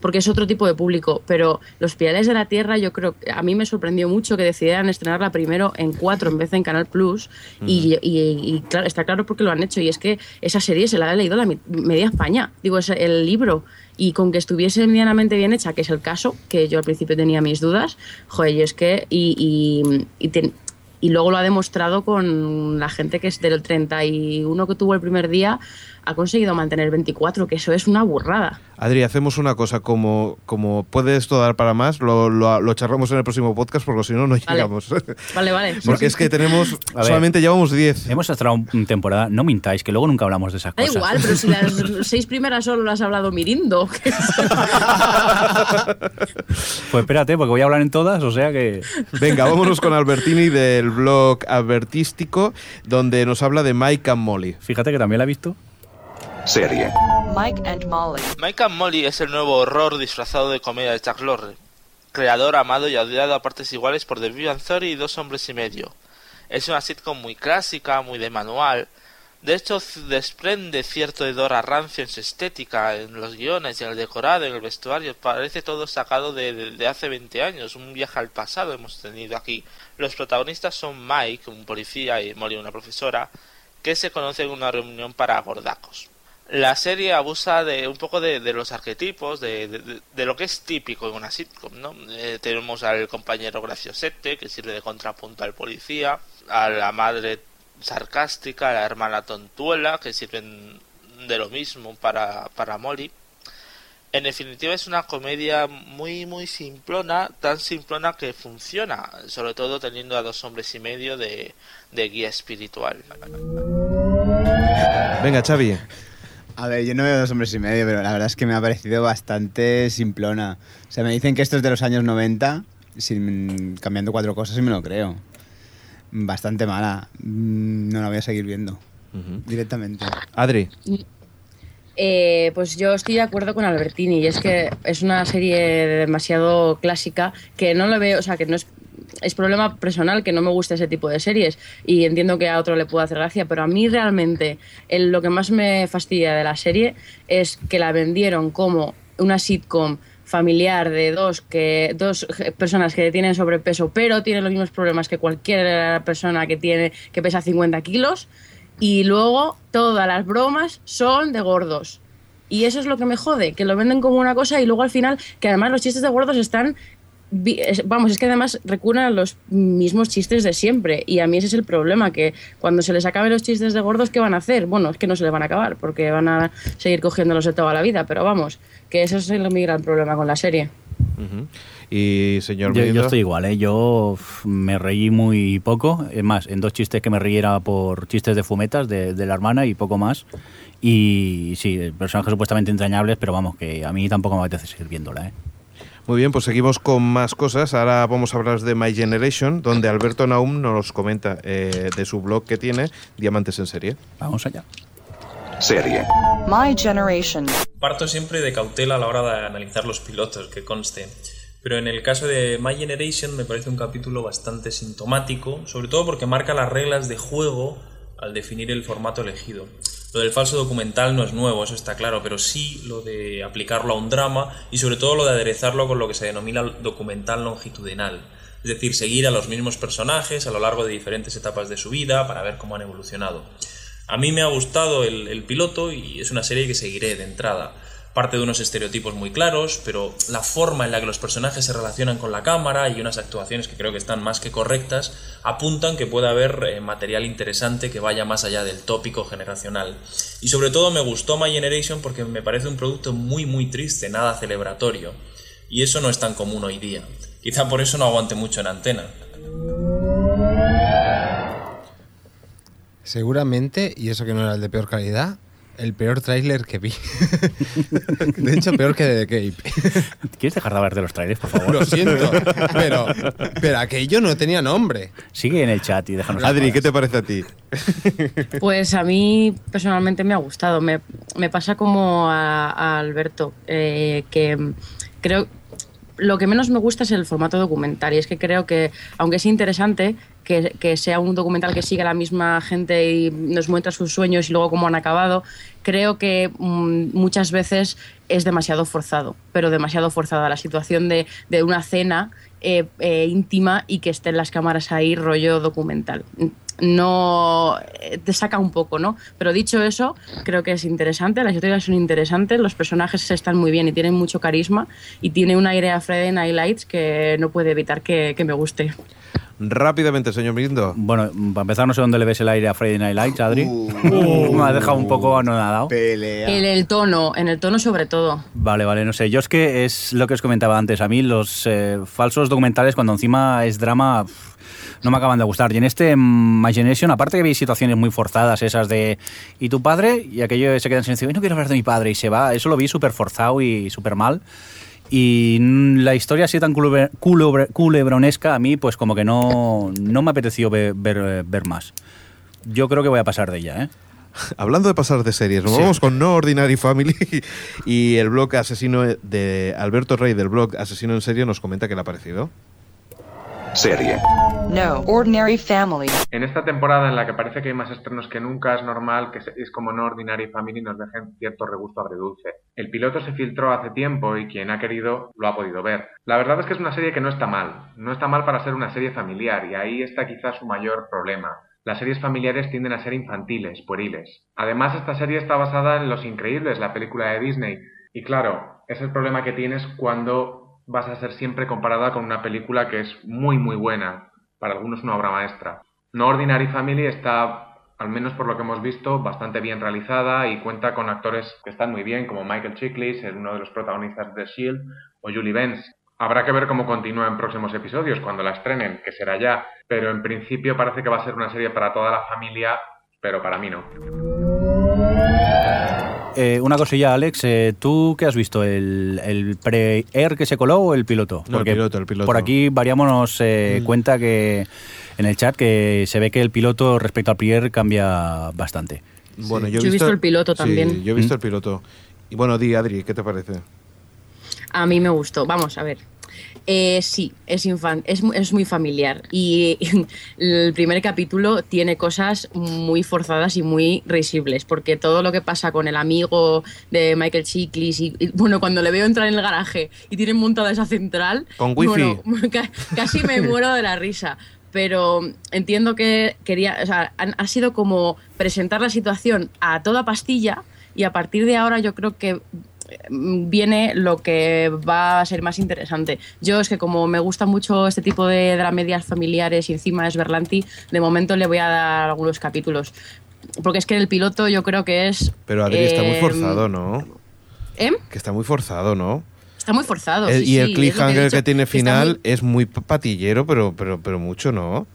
Porque es otro tipo de público. Pero Los Pilares de la Tierra, yo creo que a mí me sorprendió mucho que decidieran estrenarla primero en cuatro en vez de en Canal Plus. Y, y- y claro, está claro porque lo han hecho. Y es que esa serie se la ha leído la media España. Digo, es el libro. Y con que estuviese medianamente bien hecha, que es el caso, que yo al principio tenía mis dudas, joder, y es que. Y, y, y ten- y luego lo ha demostrado con la gente que es del 31 que tuvo el primer día, ha conseguido mantener 24, que eso es una burrada. Adri, hacemos una cosa, como, como puede esto dar para más, lo, lo, lo charlamos en el próximo podcast, porque si no, no llegamos. Vale, vale. *laughs* porque es que tenemos, A ver. solamente llevamos 10. Hemos estado una temporada, no mintáis, que luego nunca hablamos de esas Da cosas. igual, pero si las *laughs* seis primeras solo las ha hablado Mirindo. *laughs* Pues espérate, porque voy a hablar en todas, o sea que... Venga, vámonos con Albertini del blog Advertístico, donde nos habla de Mike and Molly. Fíjate que también la he visto. Serie. Mike and Molly. Mike and Molly es el nuevo horror disfrazado de comedia de Chuck Lorre, creador amado y odiado a partes iguales por The Big Bang Theory y Dos Hombres y Medio. Es una sitcom muy clásica, muy de manual, De hecho, desprende cierto hedor a rancio en su estética, en los guiones, en el decorado, en el vestuario. Parece todo sacado de, de- de hace 20 años. Un viaje al pasado hemos tenido aquí. Los protagonistas son Mike, un policía, y Molly, una profesora, que se conocen en una reunión para gordacos. La serie abusa de un poco de, los arquetipos, de, lo que es típico en una sitcom, ¿no? Eh, tenemos al compañero graciosete, que sirve de contrapunto al policía, a la madre sarcástica, a la hermana tontuela, que sirven de lo mismo para, para Molly. En definitiva es una comedia muy muy simplona, tan simplona que funciona, sobre todo teniendo a dos hombres y medio de, de guía espiritual. Venga, Xavi. A ver, yo no veo dos hombres y medio, pero la verdad es que me ha parecido bastante simplona. O sea, me dicen que esto es de los años 90, sin, cambiando cuatro cosas y me lo creo. Bastante mala. Mm, No la voy a seguir viendo. Directamente. Adri. Eh, pues yo estoy de acuerdo con Albertini y es que es una serie demasiado clásica que no lo veo, o sea, que no es es problema personal que no me gusta ese tipo de series y entiendo que a otro le pueda hacer gracia, pero a mí realmente lo que más me fastidia de la serie es que la vendieron como una sitcom familiar de dos que dos personas que tienen sobrepeso pero tienen los mismos problemas que cualquier persona que tiene que pesa 50 kilos y luego todas las bromas son de gordos. Y eso es lo que me jode, que lo venden como una cosa y luego al final, que además los chistes de gordos están... Vamos, es que además recurren a los mismos chistes de siempre. Y a mí ese es el problema, que cuando se les acaben los chistes de gordos, ¿qué van a hacer? Bueno, es que no se les van a acabar, porque van a seguir cogiéndolos de toda la vida. Pero vamos, que ese es el, mi gran problema con la serie. Ujú. Y señor Yo, yo estoy igual, ¿eh? Yo me reí muy poco. Es más, en dos chistes que me reí era por chistes de fumetas de, de la hermana y poco más. Y sí, personajes supuestamente entrañables, pero vamos, que a mí tampoco me apetece seguir viéndola, ¿eh? Muy bien, pues seguimos con más cosas. Ahora vamos a hablar de My Generation, donde Alberto Naum nos comenta eh, de su blog que tiene, Diamantes en Serie. Vamos allá. Serie. My Generation. Parto siempre de cautela a la hora de analizar los pilotos, que conste. Pero en el caso de My Generation me parece un capítulo bastante sintomático, sobre todo porque marca las reglas de juego al definir el formato elegido. Lo del falso documental no es nuevo, eso está claro, pero sí lo de aplicarlo a un drama y sobre todo lo de aderezarlo con lo que se denomina documental longitudinal. Es decir, seguir a los mismos personajes a lo largo de diferentes etapas de su vida para ver cómo han evolucionado. A mí me ha gustado el, el piloto y es una serie que seguiré de entrada. Parte de unos estereotipos muy claros, pero la forma en la que los personajes se relacionan con la cámara y unas actuaciones que creo que están más que correctas apuntan que puede haber eh, material interesante que vaya más allá del tópico generacional. Y sobre todo me gustó My Generation porque me parece un producto muy muy triste, nada celebratorio. Y eso no es tan común hoy día. Quizá por eso no aguante mucho en antena. Seguramente, y eso que no era el de peor calidad, el peor tráiler que vi. *laughs* de hecho, peor que de The Cape. *laughs* ¿Quieres dejar de hablar de los trailers, por favor? Lo siento, *laughs* pero, pero aquello no tenía nombre. Sigue en el chat y déjanos. Adri, ¿qué te parece a ti? Pues a mí personalmente me ha gustado. Me, me pasa como a, a Alberto, eh, que creo lo que menos me gusta es el formato documental y es que creo que aunque es interesante que, que sea un documental que siga a la misma gente y nos muestra sus sueños y luego cómo han acabado, creo que mm, muchas veces es demasiado forzado, pero demasiado forzada la situación de, de una cena eh, eh, íntima y que estén las cámaras ahí rollo documental no eh, te saca un poco, ¿no? Pero dicho eso, creo que es interesante, las historias son interesantes, los personajes están muy bien y tienen mucho carisma y tiene un aire a Friday Night Lights que no puede evitar que, que me guste. Rápidamente, señor Mirindo. Bueno, para empezar, no sé dónde le ves el aire a Friday Night Lights, Adri. Uh, *laughs* me ha dejado un poco anonadado. En el tono, en el tono sobre todo. Vale, vale, no sé. Yo es que es lo que os comentaba antes. A mí los eh, falsos documentales, cuando encima es drama, pff, no me acaban de gustar. Y en este mm, My Generation, aparte que vi situaciones muy forzadas, esas de ¿y tu padre? Y aquello se queda en silencio, "Ay, no quiero hablar de mi padre y se va. Eso lo vi súper forzado y súper mal. Y la historia así tan culebre- culebre- culebronesca, a mí pues como que no, no me apeteció ver, ver, ver más. Yo creo que voy a pasar de ella, ¿eh? *laughs* Hablando de pasar de series, nos Sí. vamos con No Ordinary Family *laughs* y el blog asesino de Alberto Rey del blog Asesino en Serie nos comenta que le ha parecido. Serie. No Ordinary Family. En esta temporada en la que parece que hay más estrenos que nunca, es normal que es como No Ordinary Family nos dejen cierto regusto agridulce. El piloto se filtró hace tiempo y quien ha querido lo ha podido ver. La verdad es que es una serie que no está mal. No está mal para ser una serie familiar y ahí está quizás su mayor problema. Las series familiares tienden a ser infantiles, pueriles. Además, esta serie está basada en Los Increíbles, la película de Disney. Y claro, es el problema que tienes cuando vas a ser siempre comparada con una película que es muy muy buena, para algunos una obra maestra. No Ordinary Family está, al menos por lo que hemos visto, bastante bien realizada y cuenta con actores que están muy bien, como Michael Chiklis, uno de los protagonistas de Shield, o Julie Benz. Habrá que ver cómo continúa en próximos episodios, cuando la estrenen, que será ya, pero en principio parece que va a ser una serie para toda la familia, pero para mí no. Eh, una cosilla, Alex, eh, ¿tú qué has visto? ¿El, el pre-air que se coló o el piloto? No, el piloto, el piloto. Por aquí Variamos nos eh, cuenta que en el chat que se ve que el piloto respecto al pre-air cambia bastante. Bueno, Yo he visto el piloto sí, también. yo he visto el piloto. Y bueno, di, Adri, ¿qué te parece? A mí me gustó. Vamos a ver. Eh, sí, es, infan es, mu- es muy familiar y *laughs* el primer capítulo tiene cosas muy forzadas y muy risibles, porque todo lo que pasa con el amigo de Michael Chiklis y, y, bueno, cuando le veo entrar en el garaje y tienen montada esa central, Con wifi. bueno, *laughs* ca- casi me muero de la risa. Pero entiendo que quería, o sea, han- ha sido como presentar la situación a toda pastilla y a partir de ahora yo creo que viene lo que va a ser más interesante. Yo es que como me gusta mucho este tipo de dramedias familiares y encima es Berlanti, de momento le voy a dar algunos capítulos. Porque es que el piloto yo creo que es... Pero Adri está muy eh, forzado, ¿no? ¿Eh? Que está muy forzado, ¿no? Está muy forzado. El- sí, y el sí, que cliffhanger que, tiene final muy- es muy pa- patillero, pero, pero, pero mucho, ¿no?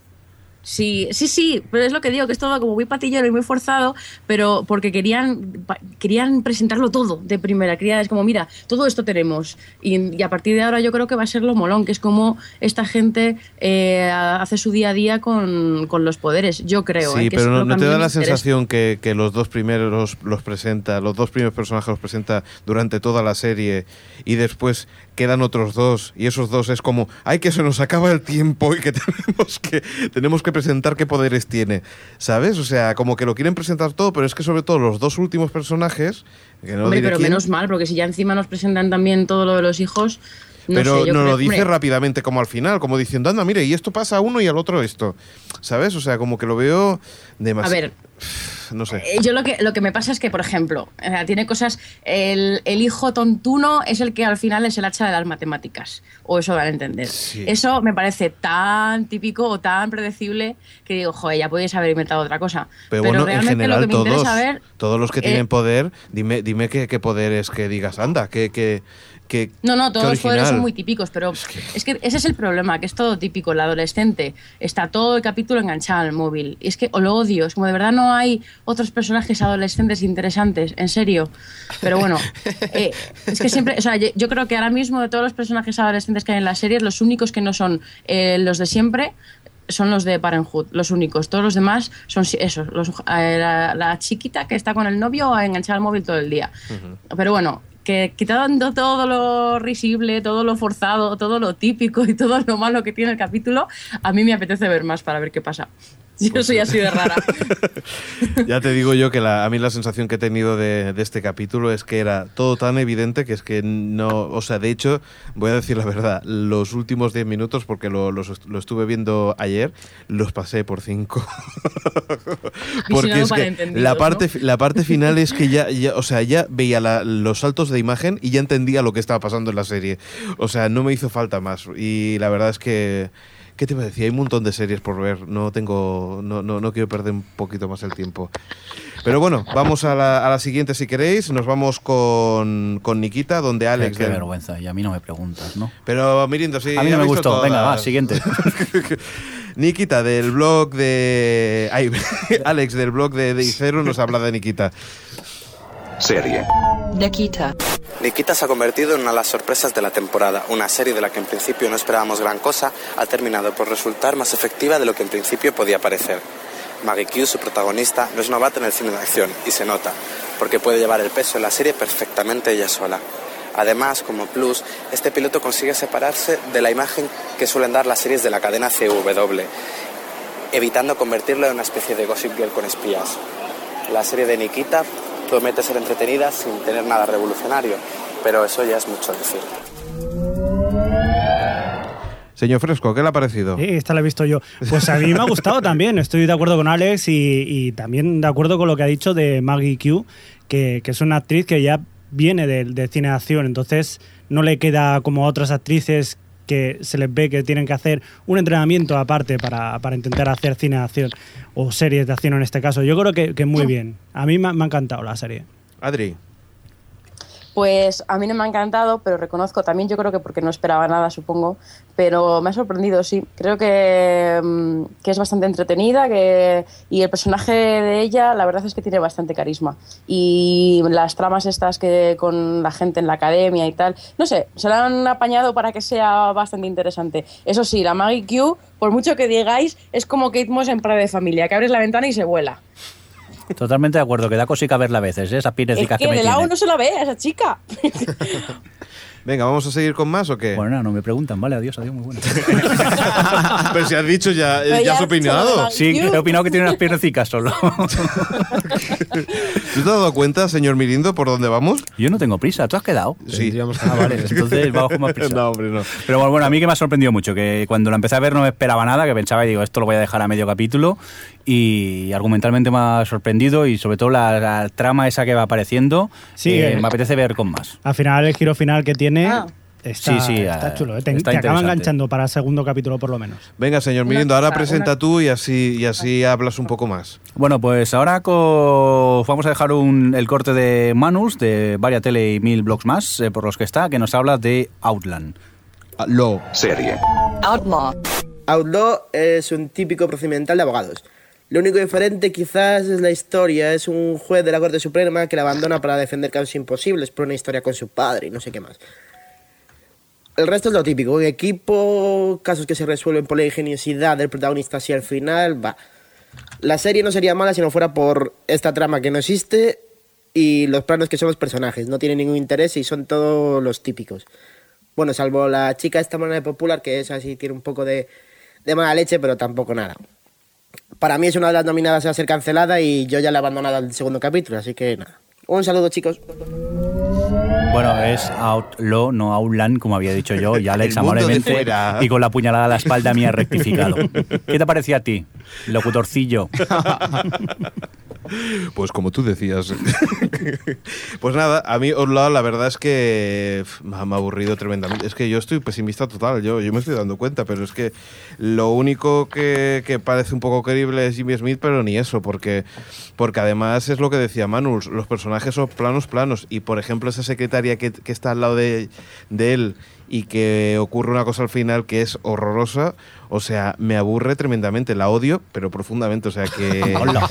Sí, sí, sí, pero es lo que digo, que es todo como muy patillero y muy forzado, pero porque querían, querían presentarlo todo de primera. Querían, es como, mira, todo esto tenemos. Y, y a partir de ahora yo creo que va a ser lo molón, que es como esta gente eh, hace su día a día con, con los poderes. Yo creo. Sí, eh, que pero no, lo que ¿no a te da la sensación que, que los dos primeros los presenta, los dos primeros personajes los presenta durante toda la serie y después quedan otros dos y esos dos es como, ay que se nos acaba el tiempo y que *laughs* tenemos que tenemos que presentar qué poderes tiene, ¿sabes? O sea, como que lo quieren presentar todo, pero es que sobre todo los dos últimos personajes, que no Hombre, pero quién, menos mal, porque si ya encima nos presentan también todo lo de los hijos. No pero sé, no creo- lo dice hombre, rápidamente como al final, como diciendo, anda, mire, y esto pasa a uno y al otro esto, ¿sabes? O sea, como que lo veo demasiado... A ver, no sé. Eh, Yo lo que, lo que me pasa es que, por ejemplo, sea, tiene cosas. El, el hijo tontuno es el que al final es el hacha de las matemáticas. O eso van a entender. Eso me parece tan típico o tan predecible que digo, joder, ya podéis haber inventado otra cosa. Pero, bueno, en realmente general lo que me todos, interesa ver. todos los que eh, tienen poder, dime, dime qué, qué poderes que digas, anda, que, que, que No, no, todos los poderes son muy típicos, pero es que... ese es el problema, que es todo típico. El adolescente está todo el capítulo enganchado al móvil. Y es que lo odio, es como de verdad no hay otros personajes adolescentes interesantes, en serio. Pero bueno, *laughs* eh, es que siempre, o sea, yo, creo que ahora mismo de todos los personajes adolescentes que hay en las series, los únicos que no son eh, los de siempre son los de Parenthood, los únicos. Todos los demás son esos, los, eh, la, la chiquita que está con el novio enganchada al móvil todo el día. Pero bueno, que quitando todo lo risible, todo lo forzado, todo lo típico y todo lo malo que tiene el capítulo, a mí me apetece ver más para ver qué pasa. Yo soy así de rara. *laughs* Ya te digo yo que la- a mí la sensación que he tenido de, de este capítulo es que era todo tan evidente que es que no, o sea, de hecho, voy a decir la verdad, los últimos 10 minutos, porque lo, los est- lo estuve viendo ayer, los pasé por 5. *laughs* porque no, es que la ¿no? parte, fi- la parte final es que ya, ya- o sea, ya veía la- los saltos de imagen y ya entendía lo que estaba pasando en la serie. O sea, no me hizo falta más. Y la verdad es que ¿Qué te decir? Hay un montón de series por ver. No tengo. No, no, no quiero perder un poquito más el tiempo. Pero bueno, vamos a la, a la siguiente si queréis. Nos vamos con, con Nikita, donde Alex. Qué del- vergüenza, y a mí no me preguntas, ¿no? Pero Mirindo, sí. A mí no me gustó. Venga, va, siguiente. *laughs* Nikita, del blog de. ay, *laughs* Alex, del blog de Deicero, nos habla de Nikita. Serie. Nikita. Nikita se ha convertido en una de las sorpresas de la temporada. Una serie de la que en principio no esperábamos gran cosa ha terminado por resultar más efectiva de lo que en principio podía parecer. Maggie Q, su protagonista, no es novata en el cine de acción y se nota, porque puede llevar el peso de la serie perfectamente ella sola. Además, como plus, este piloto consigue separarse de la imagen que suelen dar las series de la cadena CW, evitando convertirlo en una especie de Gossip Girl con espías. La serie de Nikita promete ser entretenida sin tener nada revolucionario, pero eso ya es mucho decir. Señor Fresco, ¿qué le ha parecido? Sí, esta la he visto yo. Pues a mí me ha gustado *laughs* también. Estoy de acuerdo con Alex y, y también de acuerdo con lo que ha dicho de Maggie Q, que, que es una actriz que ya viene del de cine de acción, entonces no le queda como a otras actrices que se les ve que tienen que hacer un entrenamiento aparte para, para intentar hacer cine de acción o series de acción en este caso. Yo creo que, que muy bien. A mí me, me ha encantado la serie. Adri. Pues a mí no me ha encantado, pero reconozco también, yo creo que porque no esperaba nada, supongo, pero me ha sorprendido, sí. Creo que, mm, que es bastante entretenida que, y el personaje de ella, la verdad es que tiene bastante carisma. Y las tramas estas que con la gente en la academia y tal, no sé, se la han apañado para que sea bastante interesante. Eso sí, la Maggie Q, por mucho que digáis, es como Kate Moss en Padre de Familia, que abres la ventana y se vuela. Totalmente de acuerdo, que da cosica verla a veces, ¿eh? esas Es pinecicas que que me de lado tiene. no se la ve a esa chica. *laughs* Venga, ¿vamos a seguir con más o qué? Bueno, no me preguntan, vale, adiós, adiós, muy bueno. *laughs* Pero si has dicho ya, Pero ya ya has opinado. Sí, he opinado que tiene unas piernecicas solo. *laughs* ¿Tú te has dado cuenta, señor Mirindo, por dónde vamos? Yo no tengo prisa, ¿tú has quedado? Sí. Ah, vale, entonces vamos con más *laughs* prisa. No, hombre, no. Pero bueno, bueno, a mí que me ha sorprendido mucho, que cuando la empecé a ver no me esperaba nada, que pensaba y digo, esto lo voy a dejar a medio capítulo y argumentalmente me ha sorprendido y sobre todo la, la trama esa que va apareciendo, Sí, eh, eh. me apetece ver con más. Al final, el giro final que tiene está, Sí, sí, está eh, chulo. ¿eh? Te, está te acaba enganchando para el segundo capítulo, por lo menos. Venga, señor Mirindo, ahora presenta tú y así, y así hablas un poco más. Bueno, pues ahora vamos a dejar un- el corte de Manus, de Varia Tele y mil blogs más, eh, por los que está, que nos habla de Outland. Lo. Serie. Outlaw. Outlaw es un típico procedimental de abogados. Lo único diferente quizás es la historia. Es un juez de la Corte Suprema que la abandona para defender casos imposibles por una historia con su padre y no sé qué más. El resto es lo típico. Un equipo, casos que se resuelven por la ingeniosidad del protagonista así al final. Va. La serie no sería mala si no fuera por esta trama que no existe y los planos que son los personajes. No tienen ningún interés y son todos los típicos. Bueno, salvo la chica esta manera de popular, que es así, tiene un poco de, de mala leche, pero tampoco nada. Para mí es una de las nominadas a ser cancelada y yo ya la he abandonado al segundo capítulo, así que nada. Un saludo, chicos. Bueno, es Outlaw, no Outland, como había dicho yo, y *laughs* Alex amablemente y con la puñalada a la espalda me ha rectificado. *laughs* ¿Qué te parecía a ti, locutorcillo? *laughs* Pues como tú decías. pues nada, a mí Outlaw la verdad es que pf, me ha me ha aburrido tremendamente. Es que yo estoy pesimista total, yo, yo me estoy dando cuenta, pero es que lo único que, que parece un poco creíble es Jimmy Smith, pero ni eso, porque, porque además es lo que decía Manus, los personajes son planos, planos, y por ejemplo esa secretaria que, que está al lado de, de él y que ocurre una cosa al final que es horrorosa, o sea, me aburre tremendamente, la odio, pero profundamente, o sea que... *laughs* Hola.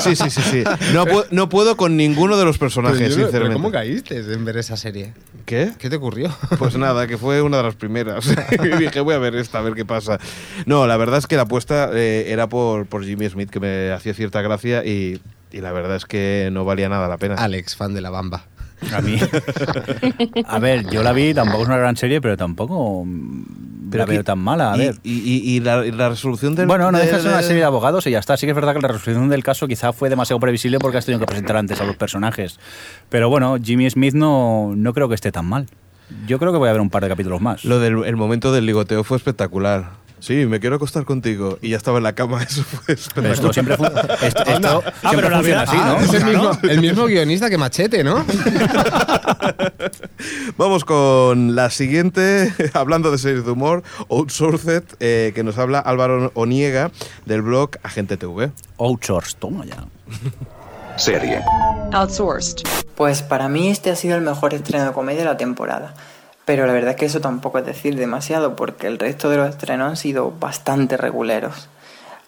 Sí, sí, sí, sí. No, pu- no puedo con ninguno de los personajes, Pero yo no- pero sinceramente. ¿Cómo caíste en ver esa serie? ¿Qué? ¿Qué te ocurrió? Pues nada, que fue una de las primeras. *laughs* y dije, voy a ver esta, a ver qué pasa. No, la verdad es que la apuesta eh, era por, por Jimmy Smith, que me hacía cierta gracia y, y la verdad es que no valía nada la pena. Alex, fan de la bamba. A mí. *laughs* A ver, yo la vi, tampoco es una gran serie, pero tampoco mm, la veo tan mala. A y, ver. y- y- y la, y la resolución del. Bueno, no deja de ser una serie de abogados y ya está. Sí que es verdad que la resolución del caso quizá fue demasiado previsible porque has tenido que presentar antes a los personajes. Pero bueno, Jimmy Smith no, no creo que esté tan mal. Yo creo que voy a ver un par de capítulos más. Lo del el momento del ligoteo fue espectacular. Sí, me quiero acostar contigo. Y ya estaba en la cama, *laughs* eso fue espectacular. esto siempre fu- esto- esto Anda. siempre funciona así, ¿no? es el Claro. mismo, el mismo guionista que Machete, ¿no? *laughs* Vamos con la siguiente, *laughs* hablando de series de humor, Outsourced, eh, que nos habla Álvaro Oniega del blog Agente TV. Outsourced, toma ya. Serie. Outsourced. Pues para mí este ha sido el mejor estreno de comedia de la temporada. Pero la verdad es que eso tampoco es decir demasiado porque el resto de los estrenos han sido bastante reguleros.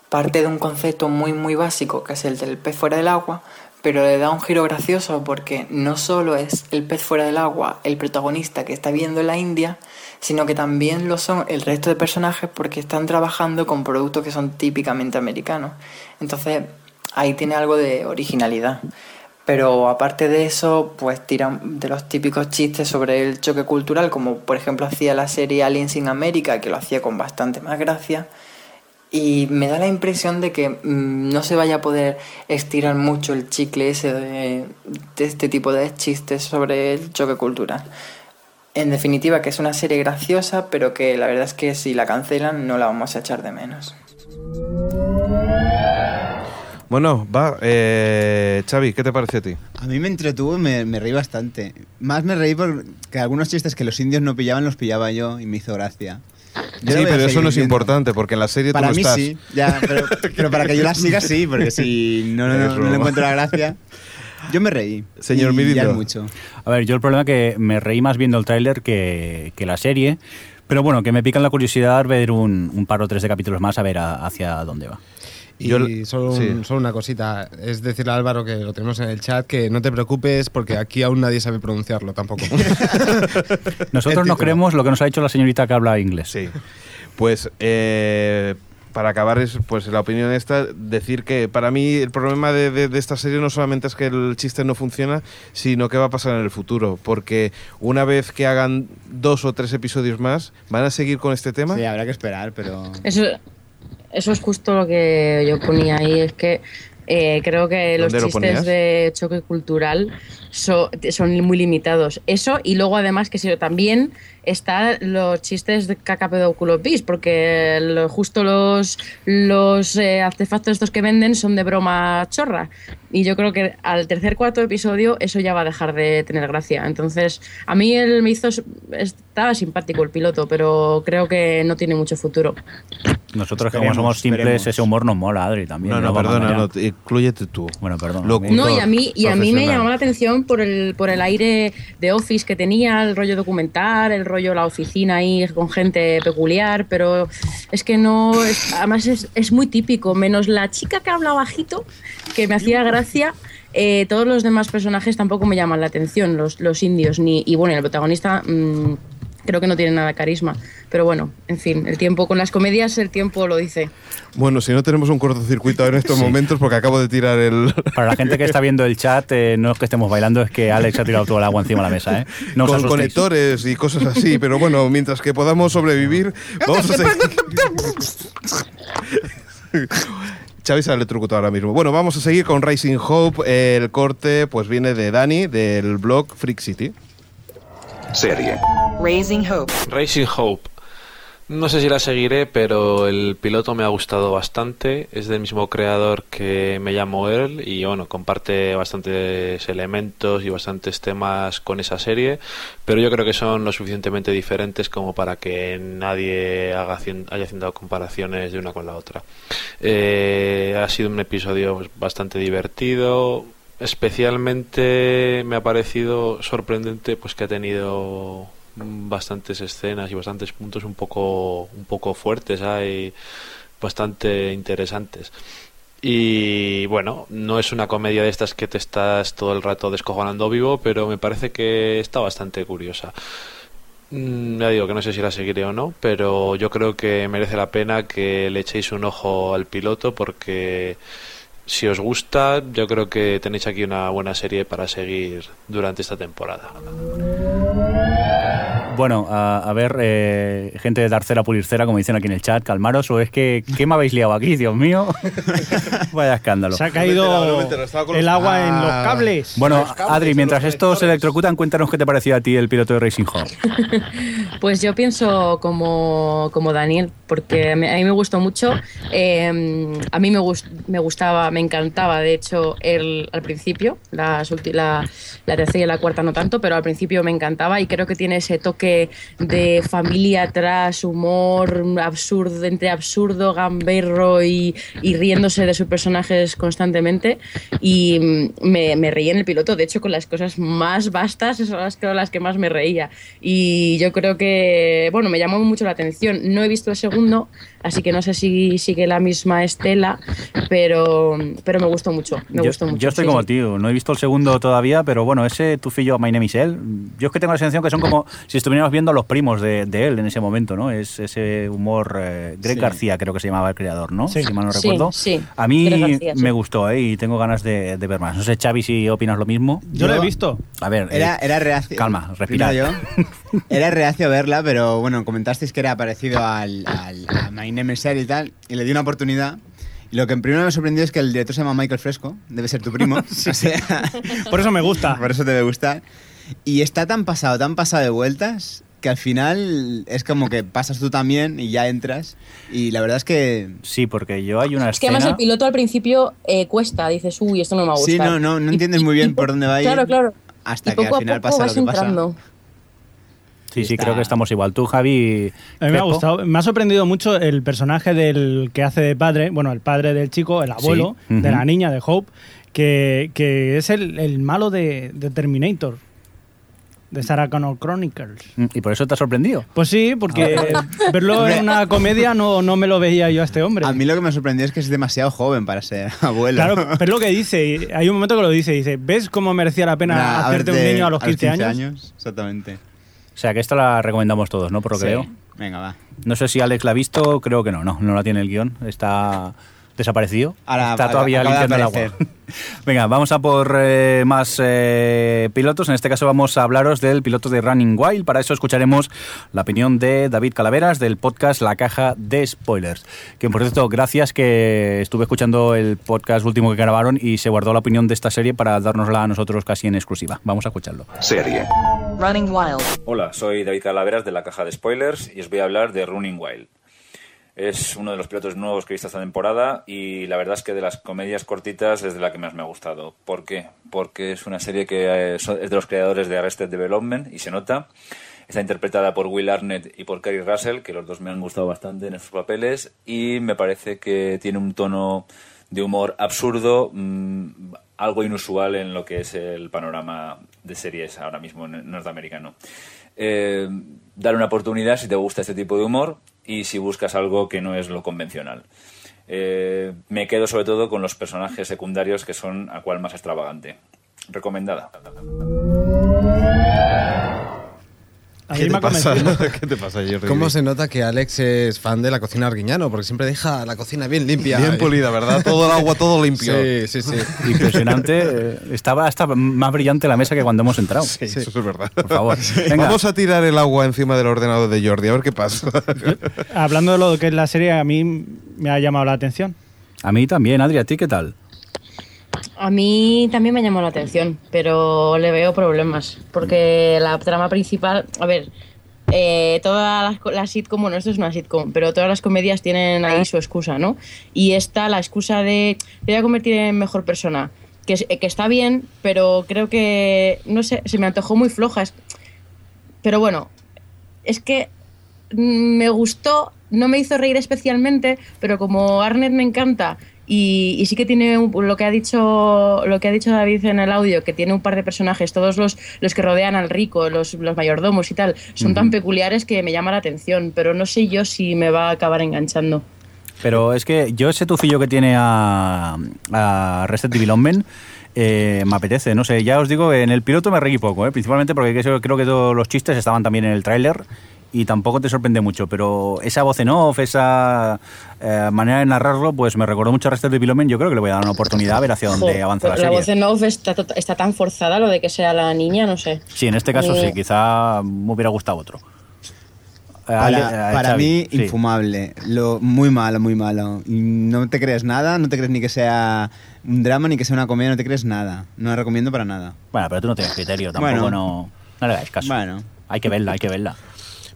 Parte de un concepto muy muy básico que es el del pez fuera del agua, pero le da un giro gracioso porque no solo es el pez fuera del agua el protagonista que está viendo en la India, sino que también lo son el resto de personajes porque están trabajando con productos que son típicamente americanos. Entonces ahí tiene algo de originalidad. Pero aparte de eso, pues tiran de los típicos chistes sobre el choque cultural, como por ejemplo hacía la serie Aliens in America, que lo hacía con bastante más gracia. Y me da la impresión de que mm, no se vaya a poder estirar mucho el chicle ese de, de este tipo de chistes sobre el choque cultural. En definitiva, que es una serie graciosa, pero que la verdad es que si la cancelan no la vamos a echar de menos. Bueno, va, eh, Xavi, ¿qué te parece a ti? A mí me entretuvo y me, me reí bastante. Más me reí porque algunos chistes que los indios no pillaban los pillaba yo y me hizo gracia. Yo sí, pero eso no es viendo. importante, porque en la serie Para tú no mí estás. sí, ya, pero, *laughs* pero para que yo la siga sí, porque si no, no, *laughs* no, no le encuentro la gracia. Yo me reí. Señor es mucho. A ver, yo el problema es que me reí más viendo el tráiler que, que la serie. Pero bueno, que me pica la curiosidad ver un, un par o tres de capítulos más a ver a- hacia dónde va. Y solo, un- sí. solo una cosita, es decirle a Álvaro que lo tenemos en el chat, que no te preocupes porque aquí aún nadie sabe pronunciarlo tampoco. *laughs* Nosotros nos creemos lo que nos ha dicho la señorita que habla inglés. Sí. Pues eh, para acabar es pues la opinión esta decir que para mí el problema de, de- de esta serie no solamente es que el chiste no funciona, sino que va a pasar en el futuro, porque una vez que hagan dos o tres episodios más, van a seguir con este tema. Sí, habrá que esperar, pero Eso, eso es justo lo que yo ponía ahí, es que eh, creo que los ¿Dónde lo chistes de choque cultural so- son muy limitados. Eso y luego además que sí, también están los chistes de caca pedóculo pis, porque lo- justo los, los eh, artefactos estos que venden son de broma chorra. Y yo creo que al tercer cuarto episodio eso ya va a dejar de tener gracia. Entonces, a mí él me hizo... Estaba simpático el piloto, pero creo que no tiene mucho futuro. Nosotros, como somos simples, esperemos. ese humor nos mola, Adri, también. No, no, perdona, no, incluyete tú. Bueno, perdón. Locutor, No, y a mí, y a mí me llamó la atención por el, por el aire de Office que tenía, el rollo documental, el rollo la oficina ahí con gente peculiar, pero es que no, además es, es muy típico, menos la chica que habla bajito, que me hacía gracia. eh, todos los demás personajes tampoco me llaman la atención, los, los indios, ni, y bueno, el protagonista mm, creo que no tiene nada de carisma, pero bueno, en fin, el tiempo, con las comedias el tiempo lo dice. Bueno, si no tenemos un cortocircuito en estos momentos, porque acabo de tirar el. Para la gente que está viendo el chat, eh, no es que estemos bailando, es que Alex ha tirado todo el agua encima de la mesa. ¿eh? No con conectores y cosas así, pero bueno, mientras que podamos sobrevivir, *laughs* vamos a seguir. *laughs* Xavi se ha electrocutado ahora mismo. Bueno, vamos a seguir con Rising Hope. El corte pues viene de Dani, del blog Freak City. Serie. Raising Hope. Racing Hope. No sé si la seguiré, pero el piloto me ha gustado bastante. Es del mismo creador que Me llamo Earl y bueno, comparte bastantes elementos y bastantes temas con esa serie, pero yo creo que son lo suficientemente diferentes como para que nadie haga, haya haciendo comparaciones de una con la otra. Eh, ha sido un episodio bastante divertido. Especialmente me ha parecido sorprendente pues que ha tenido bastantes escenas y bastantes puntos un poco un poco fuertes hay bastante interesantes. Y bueno no es una comedia de estas que te estás todo el rato descojonando vivo pero me parece que está bastante curiosa. Mm, ya digo que no sé si la seguiré o no pero yo creo que merece la pena que le echéis un ojo al piloto porque si os gusta, yo creo que tenéis aquí una buena serie para seguir durante esta temporada. Bueno, a, a ver, eh, gente de Darcera Pulircera, como dicen aquí en el chat, calmaros, o es que, ¿qué me habéis liado aquí, Dios mío? Vaya escándalo. Se ha caído el agua en los cables. Bueno, Adri, mientras esto se electrocutan, cuéntanos qué te pareció a ti el piloto de Racing Home. Pues yo pienso como, como Daniel, porque a mí me gustó mucho. Eh, a mí me, gust- me gustaba, me encantaba, de hecho, el, al principio, las ulti- la, la tercera y la cuarta no tanto, pero al principio me encantaba y creo que tiene ese toque de familia atrás, humor absurdo, entre absurdo, gamberro y, riéndose de sus personajes constantemente. Y mm, me, reí en el piloto, de hecho, con las cosas más vastas, son las, las que más me reía. Y yo creo que, bueno, me llamó mucho la atención. No he visto el segundo, así que no sé si sigue la misma estela, pero, pero me gustó mucho. Me yo, gustó mucho. yo estoy sí, como sí. tío, no he visto el segundo todavía, pero bueno, ese tufillo My Name is Él, yo es que tengo la sensación que son como si estuviéramos viendo a los primos de, de él en ese momento, ¿no? Es ese humor, eh, Greg Sí. García creo que se llamaba el creador, ¿no? Sí. Si mal no recuerdo. sí. A mí García, me gustó, ¿eh? Y tengo ganas de, de ver más. No sé, Xavi, si opinas lo mismo. Yo lo he visto. A ver, Era, eh, era reacio. calma, respira. Yo. *laughs* Era reacio a verla, pero bueno, comentasteis que era parecido al, al a My Name is Earl y tal, y le di una oportunidad. Y lo que primero me sorprendió es que el director se llama Michael Fresco, debe ser tu primo. *laughs* o sea, Por eso me gusta. por eso te debe gustar. Y está tan pasado, tan pasado de vueltas, que al final es como que pasas tú también y ya entras. Y la verdad es que. Sí, porque yo hay una Es que además el piloto al principio eh, cuesta, dices, uy, esto no me va a gustar. Sí, no, no, no entiendes muy bien por dónde va a ir. Claro, claro. Hasta Y que poco al a final poco pasa lo que pasa. Sí, sí, creo que estamos igual. Tú, Javi. A mí me ha gustado. Me ha sorprendido mucho el personaje del que hace de padre, bueno, el padre del chico, el abuelo Sí, de la niña, de Hope, que, que es el, el malo de, de Terminator, de Sarah Connor Chronicles. Mm, ¿Y por eso te ha sorprendido? Pues sí, porque *laughs* verlo en *laughs* una comedia no, no me lo veía yo a este hombre. A mí lo que me sorprendió es que es demasiado joven para ser *laughs* abuelo. Claro, pero es lo que dice, hay un momento que lo dice, dice, ¿ves cómo merecía la pena Nah, hacerte un niño a los 15, años? Exactamente. O sea, que esta la recomendamos todos, ¿no? Por lo que Sí. veo. Venga, va. No sé si Alex la ha visto, creo que no, no, no la tiene el guion, está desaparecido, Ahora, está todavía limpiando el agua. *laughs* Venga, vamos a por eh, más eh, pilotos, en este caso vamos a hablaros del piloto de Running Wild, para eso escucharemos la opinión de David Calaveras del podcast La Caja de Spoilers, que por cierto, gracias que estuve escuchando el podcast último que grabaron y se guardó la opinión de esta serie para dárnosla a nosotros casi en exclusiva. Vamos a escucharlo. Serie. Hola, soy David Calaveras de la Caja de Spoilers y os voy a hablar de Running Wild. Es uno de los pilotos nuevos que he visto esta temporada y la verdad es que de las comedias cortitas es de la que más me ha gustado. ¿Por qué? Porque es una serie que eh, es de los creadores de Arrested Development y se nota. Está interpretada por Will Arnett y por Kerry Russell, que los dos me han gustado bastante en estos papeles y me parece que tiene un tono de humor absurdo, mm, algo inusual en lo que es el panorama de series ahora mismo norteamericano. Eh, dar una oportunidad si te gusta este tipo de humor y si buscas algo que no es lo convencional. Eh, me quedo sobre todo con los personajes secundarios que son a cual más extravagante. Recomendada. A ¿Qué mí te me ha pasa? *laughs* ¿Qué te pasa, Jordi? ¿Cómo se nota que Alex es fan de la cocina arguiñano? Porque siempre deja la cocina bien limpia. Bien pulida, ¿verdad? Todo el agua, todo limpio. Sí, sí, sí. *laughs* Impresionante. Estaba hasta más brillante la mesa que cuando hemos entrado. Sí, eso es verdad. Por favor. *laughs* Venga. Vamos a tirar el agua encima del ordenador de Jordi, a ver qué pasa. Hablando de lo que es la serie, a mí me ha llamado la atención. A mí también, Adri, ¿a ti qué tal? A mí también me llamó la atención, pero le veo problemas. Porque la trama principal, a ver, eh, todas las, co- las sitcom, bueno, esto es una sitcom, pero todas las comedias tienen ahí su excusa, ¿no? Y esta, la excusa de te voy a convertir en mejor persona, que, que está bien, pero creo que, no sé, se me antojó muy floja. Pero bueno, es que me gustó, no me hizo reír especialmente, pero como Arnett me encanta y, y sí que tiene un- lo que ha dicho lo que ha dicho David en el audio, que tiene un par de personajes, todos los, los que rodean al rico, los, los mayordomos y tal, son tan Ujú. peculiares que me llama la atención, pero no sé yo si me va a acabar enganchando. Pero es que yo ese tufillo que tiene a, a Arrested Development eh, me apetece, no sé, ya os digo, en el piloto me reí poco, ¿eh? principalmente porque creo que todos los chistes estaban también en el tráiler y tampoco te sorprende mucho, pero esa voz en off, esa eh, manera de narrarlo, pues me recordó mucho a Arrested Development, yo creo que le voy a dar una oportunidad a ver hacia dónde Jo, avanza la la serie. voz en off está, está tan forzada lo de que sea la niña, no sé. Sí, en este caso Eh, sí, quizá me hubiera gustado otro. Eh, Ale- Para, eh, para mí, sí. infumable. Lo, muy malo, muy malo. No te crees nada, no te crees ni que sea un drama ni que sea una comedia, no te crees nada. No la recomiendo para nada. Bueno, pero tú no tienes criterio, tampoco Bueno. no, no le hagáis caso. Bueno. Hay que verla, hay que verla.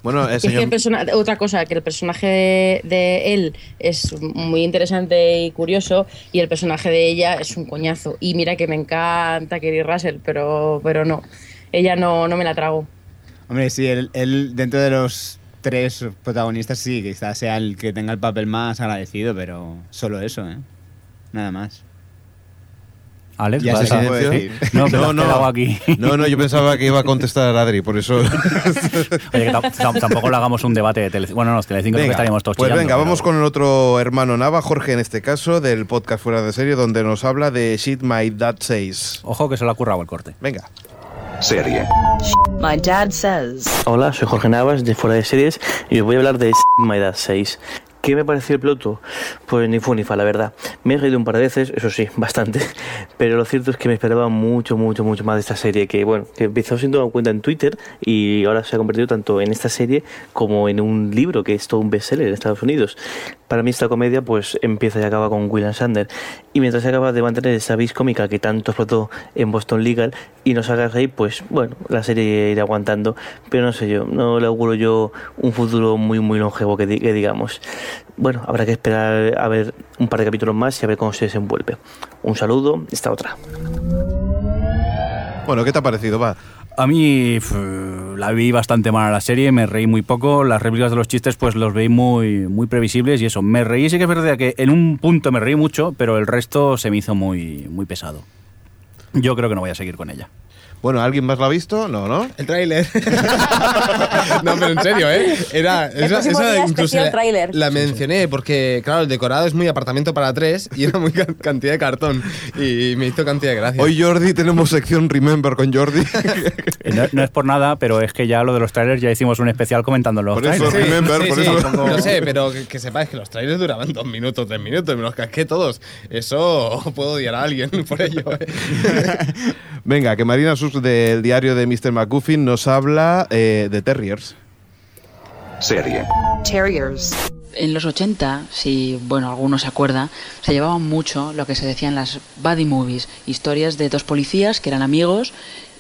Bueno, Es que el persona- otra cosa, que el personaje de, de él es muy interesante y curioso y el personaje de ella es un coñazo. Y mira que me encanta Kerry Russell, pero, pero no, ella no, no me la trago. Hombre, sí, él, él dentro de los tres protagonistas sí, quizás sea el que tenga el papel más agradecido, pero solo eso, ¿eh? Nada más. Alex, Ya ¿vas se a-. No, *laughs* pero No, no. aquí. No, no, yo pensaba que iba a contestar Adri, por eso. *laughs* Oye, que tam- tam- tampoco le hagamos un debate de Telecinco. Bueno, no, los Telecinco estaríamos todos pues chillando, venga, pero- vamos con el otro hermano Nava, Jorge en este caso, del podcast Fuera de Serie, donde nos habla de Shit My Dad Says. Ojo que se lo ha currado el corte. Venga. Serie. My dad says. Hola, soy Jorge Navas de Fuera de Series y os voy a hablar de My Dad 6. ¿Qué me pareció el piloto? Pues ni fu ni fa, la verdad. Me he reído un par de veces, eso sí, *laughs* bastante. Pero lo cierto es que me esperaba mucho, mucho, mucho más de esta serie. Que bueno, que empezó siendo una cuenta en Twitter y ahora se ha convertido tanto en esta serie como en un libro que es todo un bestseller en Estados Unidos. Para mí esta comedia pues empieza y acaba con William Sander. Y mientras se acaba de mantener esa vis cómica que tanto explotó en Boston Legal y nos haga reír, pues bueno, la serie irá aguantando. Pero no sé yo, no le auguro yo un futuro muy, muy longevo que, di- que digamos. Bueno, habrá que esperar a ver un par de capítulos más y a ver cómo se desenvuelve. Un saludo, esta otra. Bueno, ¿qué te ha parecido? Va. A mí la vi bastante mal a la serie, me reí muy poco, las réplicas de los chistes pues los veí muy, muy previsibles y eso, me reí, sí que es verdad que en un punto me reí mucho, pero el resto se me hizo muy, muy pesado. Yo creo que no voy a seguir con ella. Bueno, ¿alguien más lo ha visto? No, ¿no? El tráiler. *laughs* no, pero en serio, ¿eh? Era, El esa, esa día incluso la, la mencioné porque, claro, el decorado es muy apartamento para tres y era muy can- cantidad de cartón y me hizo cantidad de gracia. Hoy Jordi tenemos sección Remember con Jordi. *laughs* Eh, No, no es por nada, pero es que ya lo de los trailers ya hicimos un especial comentando los Por eso, trailers. Remember, Sí, por sí, eso. No sé, *laughs* pero que, que sepáis que los trailers duraban dos minutos, tres minutos, me los casqué todos. Eso puedo odiar a alguien por ello. ¿eh? Venga, que Marina Sus del diario de Mr. McGuffin nos habla eh, de Terriers. Serie. Terriers. En los 80, si bueno, alguno se acuerda, se llevaba mucho lo que se decía en las buddy movies, historias de dos policías que eran amigos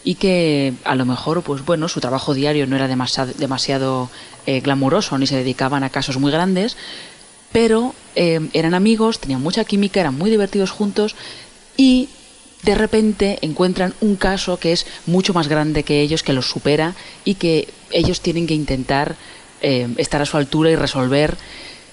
y que a lo mejor, pues bueno, su trabajo diario no era demasiado, demasiado eh, glamuroso ni se dedicaban a casos muy grandes, pero eh, eran amigos, tenían mucha química, eran muy divertidos juntos y de repente encuentran un caso que es mucho más grande que ellos, que los supera y que ellos tienen que intentar eh, estar a su altura y resolver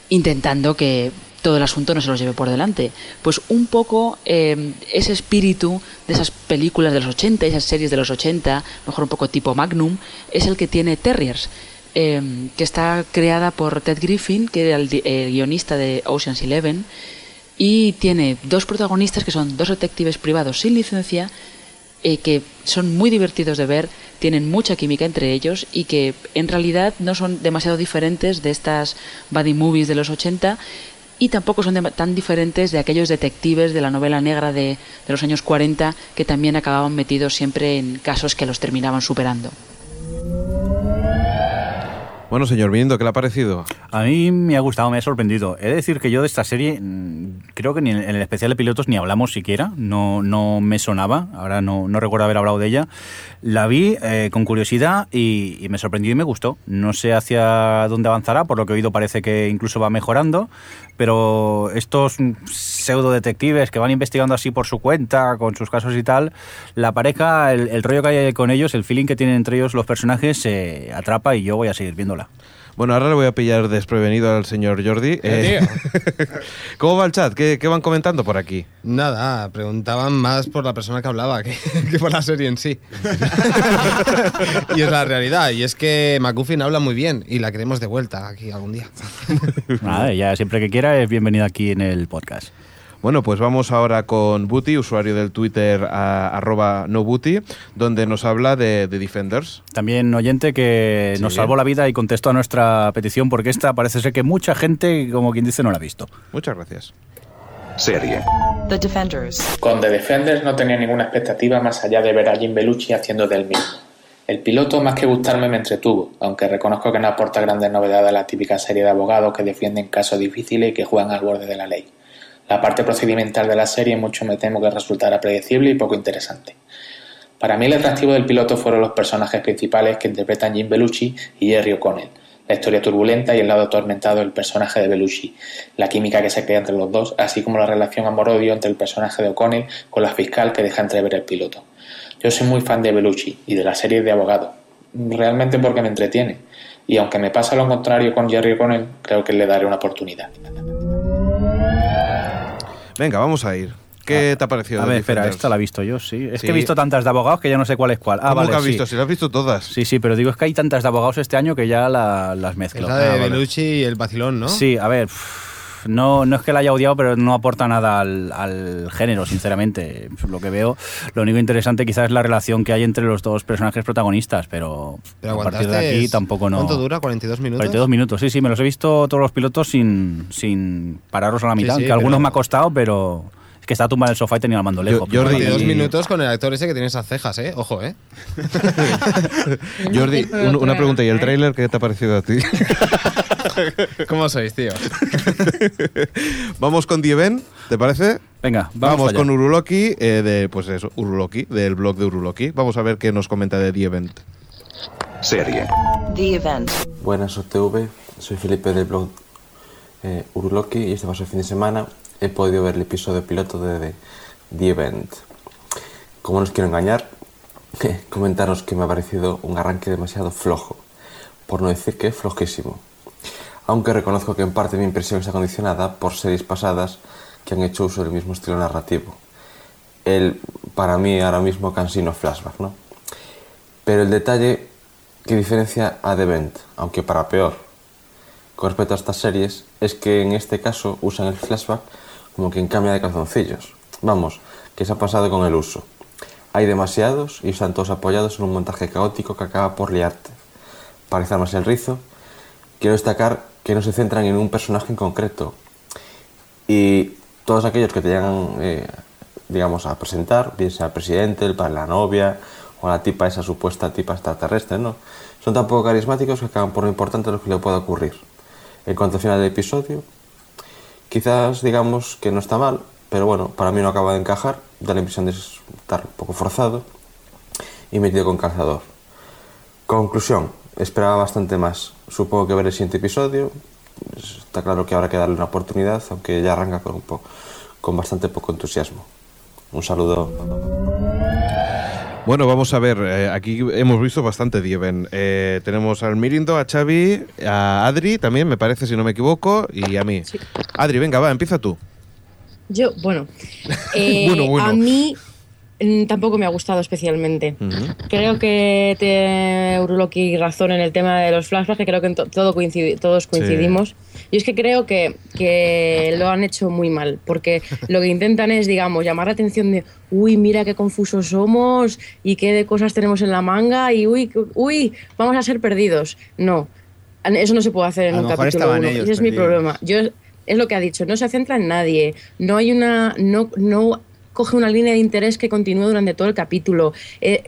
intentando que todo el asunto no se los lleve por delante. Pues un poco eh, ese espíritu de esas películas de los 80, esas series de los 80, mejor un poco tipo Magnum, es el que tiene Terriers, eh, que está creada por Ted Griffin, que era el, el guionista de Ocean's Eleven, y tiene dos protagonistas que son dos detectives privados sin licencia eh, que son muy divertidos de ver, tienen mucha química entre ellos y que en realidad no son demasiado diferentes de estas buddy movies de los 80 y tampoco son de- tan diferentes de aquellos detectives de la novela negra de, de los años 40 que también acababan metidos siempre en casos que los terminaban superando. Bueno, señor Viniendo, ¿qué le ha parecido? A mí me ha gustado, me ha sorprendido. He de decir que yo de esta serie, mm, creo que ni en el especial de pilotos ni hablamos siquiera, no, no me sonaba, ahora no, no recuerdo haber hablado de ella. La vi eh, con curiosidad y, y me sorprendió y me gustó. No sé hacia dónde avanzará, por lo que he oído parece que incluso va mejorando, pero estos pseudo detectives que van investigando así por su cuenta, con sus casos y tal, la pareja, el, el rollo que hay con ellos, el feeling que tienen entre ellos los personajes, se atrapa y yo voy a seguir viéndola. Bueno, ahora le voy a pillar desprevenido al señor Jordi. Eh, *laughs* ¿Cómo va el chat? ¿Qué, qué van comentando por aquí? Nada, preguntaban más por la persona que hablaba que, *laughs* que por la serie en sí. *laughs* y es la realidad. Y es que McGuffin habla muy bien y la queremos de vuelta aquí algún día. Nada, ya siempre que quiera es bienvenida aquí en el podcast. Bueno, pues vamos ahora con Booty, usuario del Twitter a- arroba nobooty, donde nos habla de, de Defenders. También oyente que Sí. nos salvó la vida y contestó a nuestra petición porque esta parece ser que mucha gente, como quien dice, no la ha visto. Muchas gracias. Serie. The Defenders. Con The Defenders no tenía ninguna expectativa más allá de ver a Jim Belushi haciendo del mismo. El piloto, más que gustarme, me entretuvo, aunque reconozco que no aporta grandes novedades a la típica serie de abogados que defienden casos difíciles y que juegan al borde de la ley. La parte procedimental de la serie mucho me temo que resultará predecible y poco interesante. Para mí el atractivo del piloto fueron los personajes principales que interpretan Jim Belushi y Jerry O'Connell, la historia turbulenta y el lado atormentado del personaje de Belushi, la química que se crea entre los dos, así como la relación amor-odio entre el personaje de O'Connell con la fiscal que deja entrever el piloto. Yo soy muy fan de Belushi y de la serie de abogado, realmente porque me entretiene, y aunque me pasa lo contrario con Jerry O'Connell, creo que le daré una oportunidad. Venga, vamos a ir. ¿Qué te ha parecido? A ver, espera, Defenders? esta la he visto yo, sí. Es Sí. que he visto tantas de abogados que ya no sé cuál es cuál. Ah, ¿Cómo vale, que has sí. visto? Si las has visto todas. Sí, sí, pero digo, es que hay tantas de abogados este año que ya la- las mezclo. Es la de Ah, vale. Belucci y el vacilón, ¿no? Sí, a ver, pff, no, no es que la haya odiado, pero no aporta nada al, al género, sinceramente. Lo que veo, lo único interesante quizás es la relación que hay entre los dos personajes protagonistas, pero, Pero a partir de aquí tampoco no... ¿Cuánto dura? ¿42 minutos? 42 minutos, sí, sí, me los he visto todos los pilotos sin, sin pararlos a la Sí, mitad, sí, que algunos pero- me ha costado, pero que estaba tumbado en el sofá y tenía el mando lejos. 42 y- minutos con el actor ese que tiene esas cejas, ¿eh? Ojo, ¿eh? *laughs* Jordi, un- una pregunta. ¿Y el tráiler qué te ha parecido a ti? *laughs* ¿Cómo sois, tío? *laughs* Vamos con The Event, ¿te parece? Venga, vamos, con Uruloki, eh, de, pues eso, Uruloki, del blog de Uruloki. Vamos a ver qué nos comenta de The Event. Serie. The event. Buenas OTV, soy Felipe del blog eh, Uruloki y este pasado fin de semana he podido ver el episodio piloto de The, The Event. Como no os quiero engañar, *laughs* comentaros que me ha parecido un arranque demasiado flojo, por no decir que flojísimo. Aunque reconozco que en parte mi impresión está condicionada por series pasadas que han hecho uso del mismo estilo narrativo. El, para mí, ahora mismo cansino flashback, ¿no? Pero el detalle que diferencia a The Event, aunque para peor, con respecto a estas series, es que en este caso usan el flashback como quien cambia de calzoncillos. Vamos, que se ha pasado con el uso. Hay demasiados y están todos apoyados en un montaje caótico que acaba por liarte. Para izar más el rizo, quiero destacar que no se centran en un personaje en concreto. Y todos aquellos que te llegan, eh, digamos, a presentar, bien sea el presidente, el padre la novia o la tipa, esa supuesta tipa extraterrestre, ¿no? Son tan poco carismáticos que acaban por lo importante lo que le pueda ocurrir. En cuanto al final del episodio, quizás digamos que no está mal, pero bueno, para mí no acaba de encajar, da la impresión de estar un poco forzado y metido con calzador. Conclusión, esperaba bastante más. Supongo que ver el siguiente episodio. Está claro que habrá que darle una oportunidad, aunque ya arranca con, un con bastante poco entusiasmo. Un saludo. Bueno, vamos a ver, eh, aquí hemos visto bastante The Event. Eh, tenemos al Mirindo, a Xavi, a Adri también, me parece, si no me equivoco, y a mí. Adri, venga, va, empieza tú. Yo, bueno, *laughs* eh, Bueno, bueno. a mí mm, tampoco me ha gustado especialmente. Creo que te Uruloki razón en el tema de los flashbacks, que creo que en to- todo todos coincidimos. Y es que creo que, que lo han hecho muy mal, porque lo que intentan es, digamos, llamar la atención de, uy, mira qué confusos somos y qué de cosas tenemos en la manga y uy, uy, vamos a ser perdidos. No, eso no se puede hacer en A un capítulo uno. Ese es mi problema. Yo es lo que ha dicho, no se centra en nadie, no hay una no no coge una línea de interés que continúe durante todo el capítulo. Eh,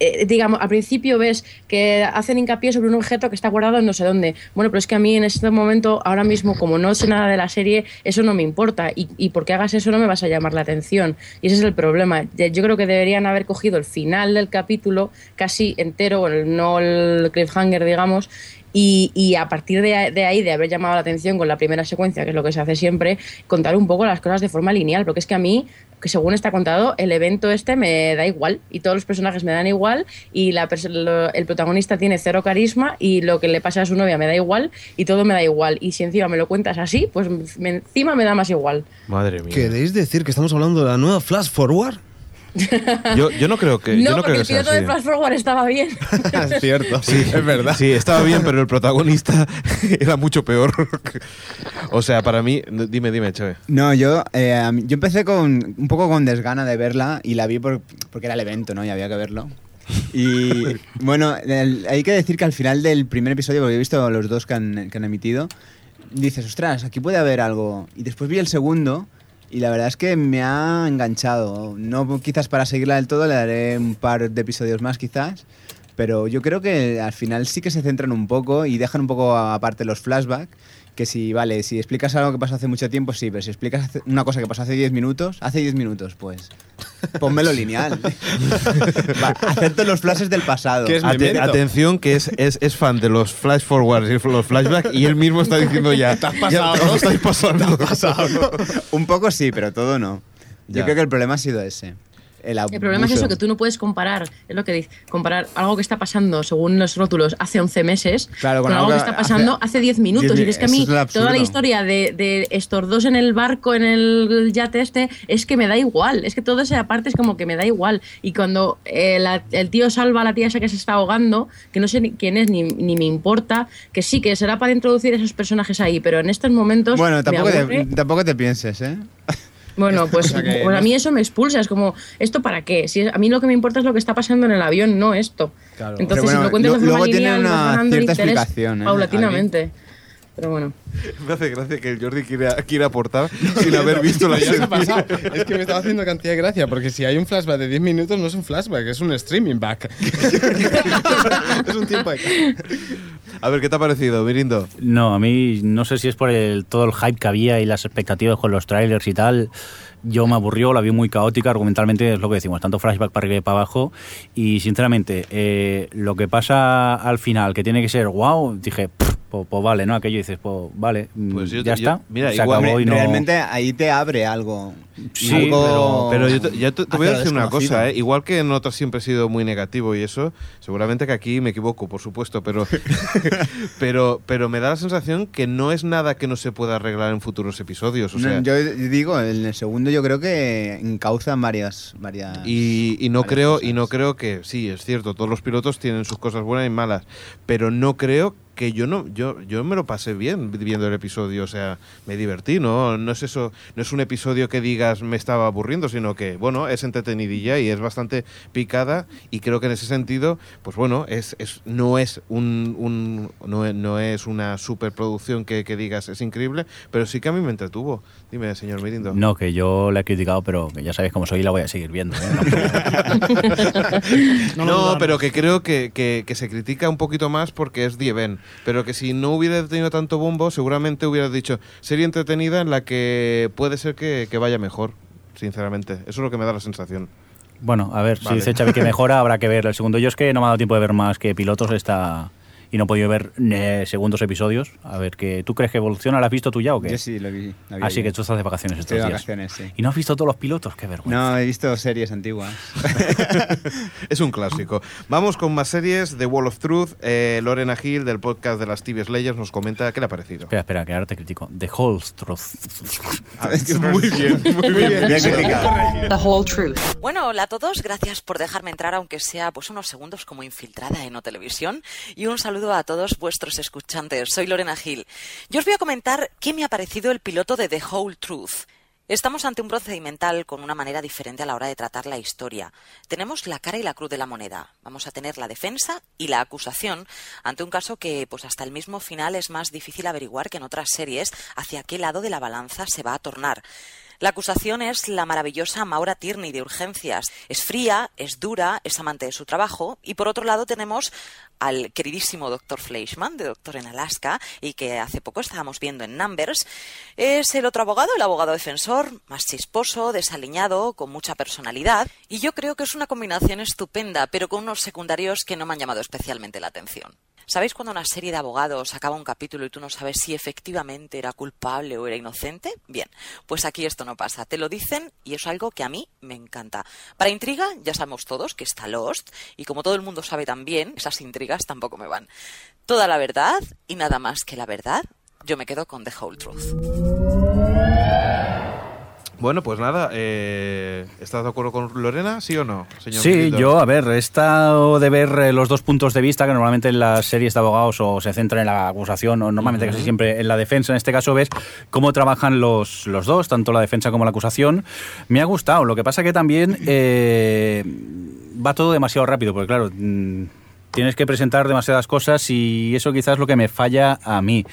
eh, digamos, al principio ves que hacen hincapié sobre un objeto que está guardado en no sé dónde. Bueno, pero es que a mí en este momento, ahora mismo, como no sé nada de la serie, eso no me importa. Y, y porque hagas eso no me vas a llamar la atención. Y ese es el problema. Yo creo que deberían haber cogido el final del capítulo casi entero, no el cliffhanger, digamos, y, y a partir de ahí, de haber llamado la atención con la primera secuencia, que es lo que se hace siempre, contar un poco las cosas de forma lineal, porque es que a mí, que según está contado, el evento este me da igual y todos los personajes me dan igual y la lo- el protagonista tiene cero carisma y lo que le pasa a su novia me da igual y todo me da igual. Y si encima me lo cuentas así, pues me- encima me da más igual. Madre mía. ¿Queréis decir que estamos hablando de la nueva Flash Forward? *laughs* Yo, yo no creo que, no, yo no porque creo que el piloto de Flash Forward estaba bien. es *laughs* cierto, Sí, *laughs* es verdad. Sí, estaba bien, pero el protagonista era mucho peor. o sea, para mí, dime, dime, Chávez. No, yo, eh, yo empecé con un poco con desgana de verla y la vi por- porque era el evento, ¿no? Y había que verlo. Y bueno, el- hay que decir que al final del primer episodio, porque he visto los dos que han, que han emitido, dices, ostras, aquí puede haber algo. Y después vi el segundo y la verdad es que me ha enganchado. No quizás para seguirla del todo, le daré un par de episodios más quizás. Pero yo creo que al final sí que se centran un poco y dejan un poco aparte los flashbacks. Que si, vale, si explicas algo que pasó hace mucho tiempo, sí, pero si explicas una cosa que pasó hace 10 minutos, hace 10 minutos, pues. Pónmelo lineal. *laughs* Va, acepto los flashes del pasado. Ate- atención, que es, es, es fan de los flash forwards y los flashbacks y él mismo está diciendo ya. Te has ya pasado, os ¿no? estáis pasando. Un poco sí, pero todo no. Ya. Yo creo que el problema ha sido ese. El, El problema es eso, que tú no puedes comparar, es lo que dice, comparar algo que está pasando según los rótulos hace 11 meses Claro, con con algo que está pasando hace- hace 10 minutos. 10 y es que a mí toda la historia de, de estos dos en el barco, en el yate este, es que me da igual. Es que todo esa parte es como que me da igual. Y cuando eh, la- el tío salva a la tía esa que se está ahogando, que no sé ni quién es ni, ni me importa, que sí, que será para introducir esos personajes ahí, pero en estos momentos... Bueno, tampoco te, tampoco te pienses, ¿eh? Bueno, pues, O sea que pues a mí eso me expulsa. Es como, ¿esto para qué? Si es- a mí lo que me importa es lo que está pasando en el avión, no esto. Entonces, Pero si bueno, lo cuentas lo- de forma luego tiene lineal, una cierta interés explicación, ¿eh? paulatinamente. Pero bueno. Me hace gracia que el Jordi quiera, quiera aportar sin haber visto la serie. Es que me estaba haciendo cantidad de gracia, porque si hay un flashback de 10 minutos, no es un flashback, es un streaming back. es un tiempo de... A ver, ¿qué te ha parecido, Mirindo? No, a mí no sé si es por el, todo el hype que había y las expectativas con los trailers y tal. Yo me aburrió, la vi muy caótica, argumentalmente es lo que decimos, tanto flashback para arriba y para abajo. Y sinceramente, eh, lo que pasa al final, que tiene que ser wow, dije, "Pff, pues, pues vale, ¿no? Aquello dices, pues vale, Pues yo- ya yo- está. mira, se igual- acabó y no. Realmente ahí te abre algo. Sí, Algo Pero yo te, ya te- te voy a decir una cosa, ¿eh? igual que en otras siempre he sido muy negativo y eso, seguramente que aquí me equivoco, por supuesto, pero, *laughs* pero, pero me da la sensación que no es nada que no se pueda arreglar en futuros episodios. O No, sea, yo digo, en el segundo yo creo que encauzan varias... varias y, y no varias creo cosas. y no creo que sí es cierto todos los pilotos tienen sus cosas buenas y malas pero no creo que yo no yo yo me lo pasé bien viendo el episodio o sea me divertí no no es eso no es un episodio que me estaba aburriendo sino que bueno es entretenidilla y es bastante picada y creo que en ese sentido pues bueno es, es no es un, un- no, es, no es una superproducción que, que digas es increíble pero sí que a mí me entretuvo dime señor Mirindo No, que yo la he criticado, pero que ya sabéis cómo soy y la voy a seguir viendo. ¿eh? No, *laughs* pero que creo que, que- que se critica un poquito más porque es The Event. Pero que si no hubiera tenido tanto bombo, seguramente hubieras dicho serie entretenida en la que puede ser que, que vaya mejor, sinceramente. Eso es lo que me da la sensación. Bueno, a ver, Vale. si dice Xavi que mejora, habrá que ver el segundo. Yo es que no me ha dado tiempo de ver más que pilotos esta y no he podido ver eh, segundos episodios. A ver, que ¿tú crees que evoluciona? ¿La has visto tú ya o qué? Yo sí, lo vi. la vi Así ayer. que tú estás de vacaciones estos Estoy de días. vacaciones, sí. ¿Y no has visto todos los pilotos? Qué vergüenza. No, he visto series antiguas. *laughs* Es un clásico. Vamos con más series. The Wall of Truth. Eh, Lorena Hill, del podcast de las TV Slayers, nos comenta qué le ha parecido. Espera, espera, que ahora te critico. The Whole Truth. muy bien, muy bien. Bien criticado. The whole truth. Bueno, hola a todos, gracias por dejarme entrar, aunque sea pues unos segundos como infiltrada en O Televisión. Y un saludo a todos vuestros escuchantes. Soy Lorena Gil. Yo os voy a comentar qué me ha parecido el piloto de The Whole Truth. Estamos ante un procedimental con una manera diferente a la hora de tratar la historia. Tenemos la cara y la cruz de la moneda. Vamos a tener la defensa y la acusación ante un caso que, pues hasta el mismo final, es más difícil averiguar que en otras series hacia qué lado de la balanza se va a tornar. La acusación es la maravillosa Maura Tierney de Urgencias. Es fría, es dura, es amante de su trabajo. Y por otro lado tenemos al queridísimo Dr. Fleischman, de Doctor en Alaska, y que hace poco estábamos viendo en Numbers. Es el otro abogado, el abogado defensor, más chisposo, desaliñado, con mucha personalidad. Y yo creo que es una combinación estupenda, pero con unos secundarios que no me han llamado especialmente la atención. ¿Sabéis cuando una serie de abogados acaba un capítulo y tú no sabes si efectivamente era culpable o era inocente? Bien, pues aquí esto no pasa. Te lo dicen y es algo que a mí me encanta. Para intriga, ya sabemos todos que está Lost y como todo el mundo sabe también, esas intrigas tampoco me van. Toda la verdad y nada más que la verdad, yo me quedo con The Whole Truth. Bueno, pues nada, eh, ¿estás de acuerdo con Lorena? ¿Sí o no, señor Sí, yo, a ver, he estado de ver eh, los dos puntos de vista que normalmente en las series de abogados o se centran en la acusación o normalmente casi siempre en la defensa. En este caso ves cómo trabajan los, los dos, tanto la defensa como la acusación. Me ha gustado. Lo que pasa que también eh, va todo demasiado rápido, porque claro, mm, tienes que presentar demasiadas cosas y eso quizás es lo que me falla a mí.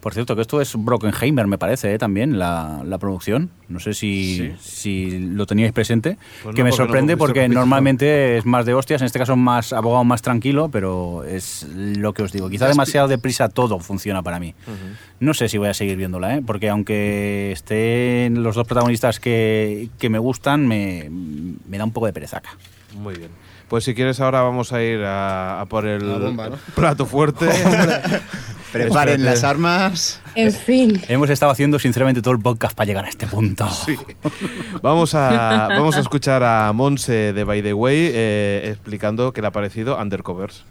Por cierto, que esto es Brockenheimer, me parece, ¿eh? también, la, la producción. No sé si, si lo teníais presente. Pues no, que me porque no sorprende visto porque normalmente es más de hostias, en este caso más abogado más tranquilo, pero es lo que os digo. Quizá demasiado deprisa todo funciona para mí. No sé si voy a seguir viéndola, ¿eh? porque aunque estén los dos protagonistas que, que me gustan, me, me da un poco de perezaca. Muy bien. Pues si quieres ahora vamos a ir a, a por el bomba, ¿no? plato fuerte. *laughs* *laughs* Preparen las armas. En fin. Hemos estado haciendo sinceramente todo el podcast para llegar a este punto. Vamos a, *laughs* vamos a escuchar a Monse de By the Way eh, explicando qué le ha parecido Undercovers.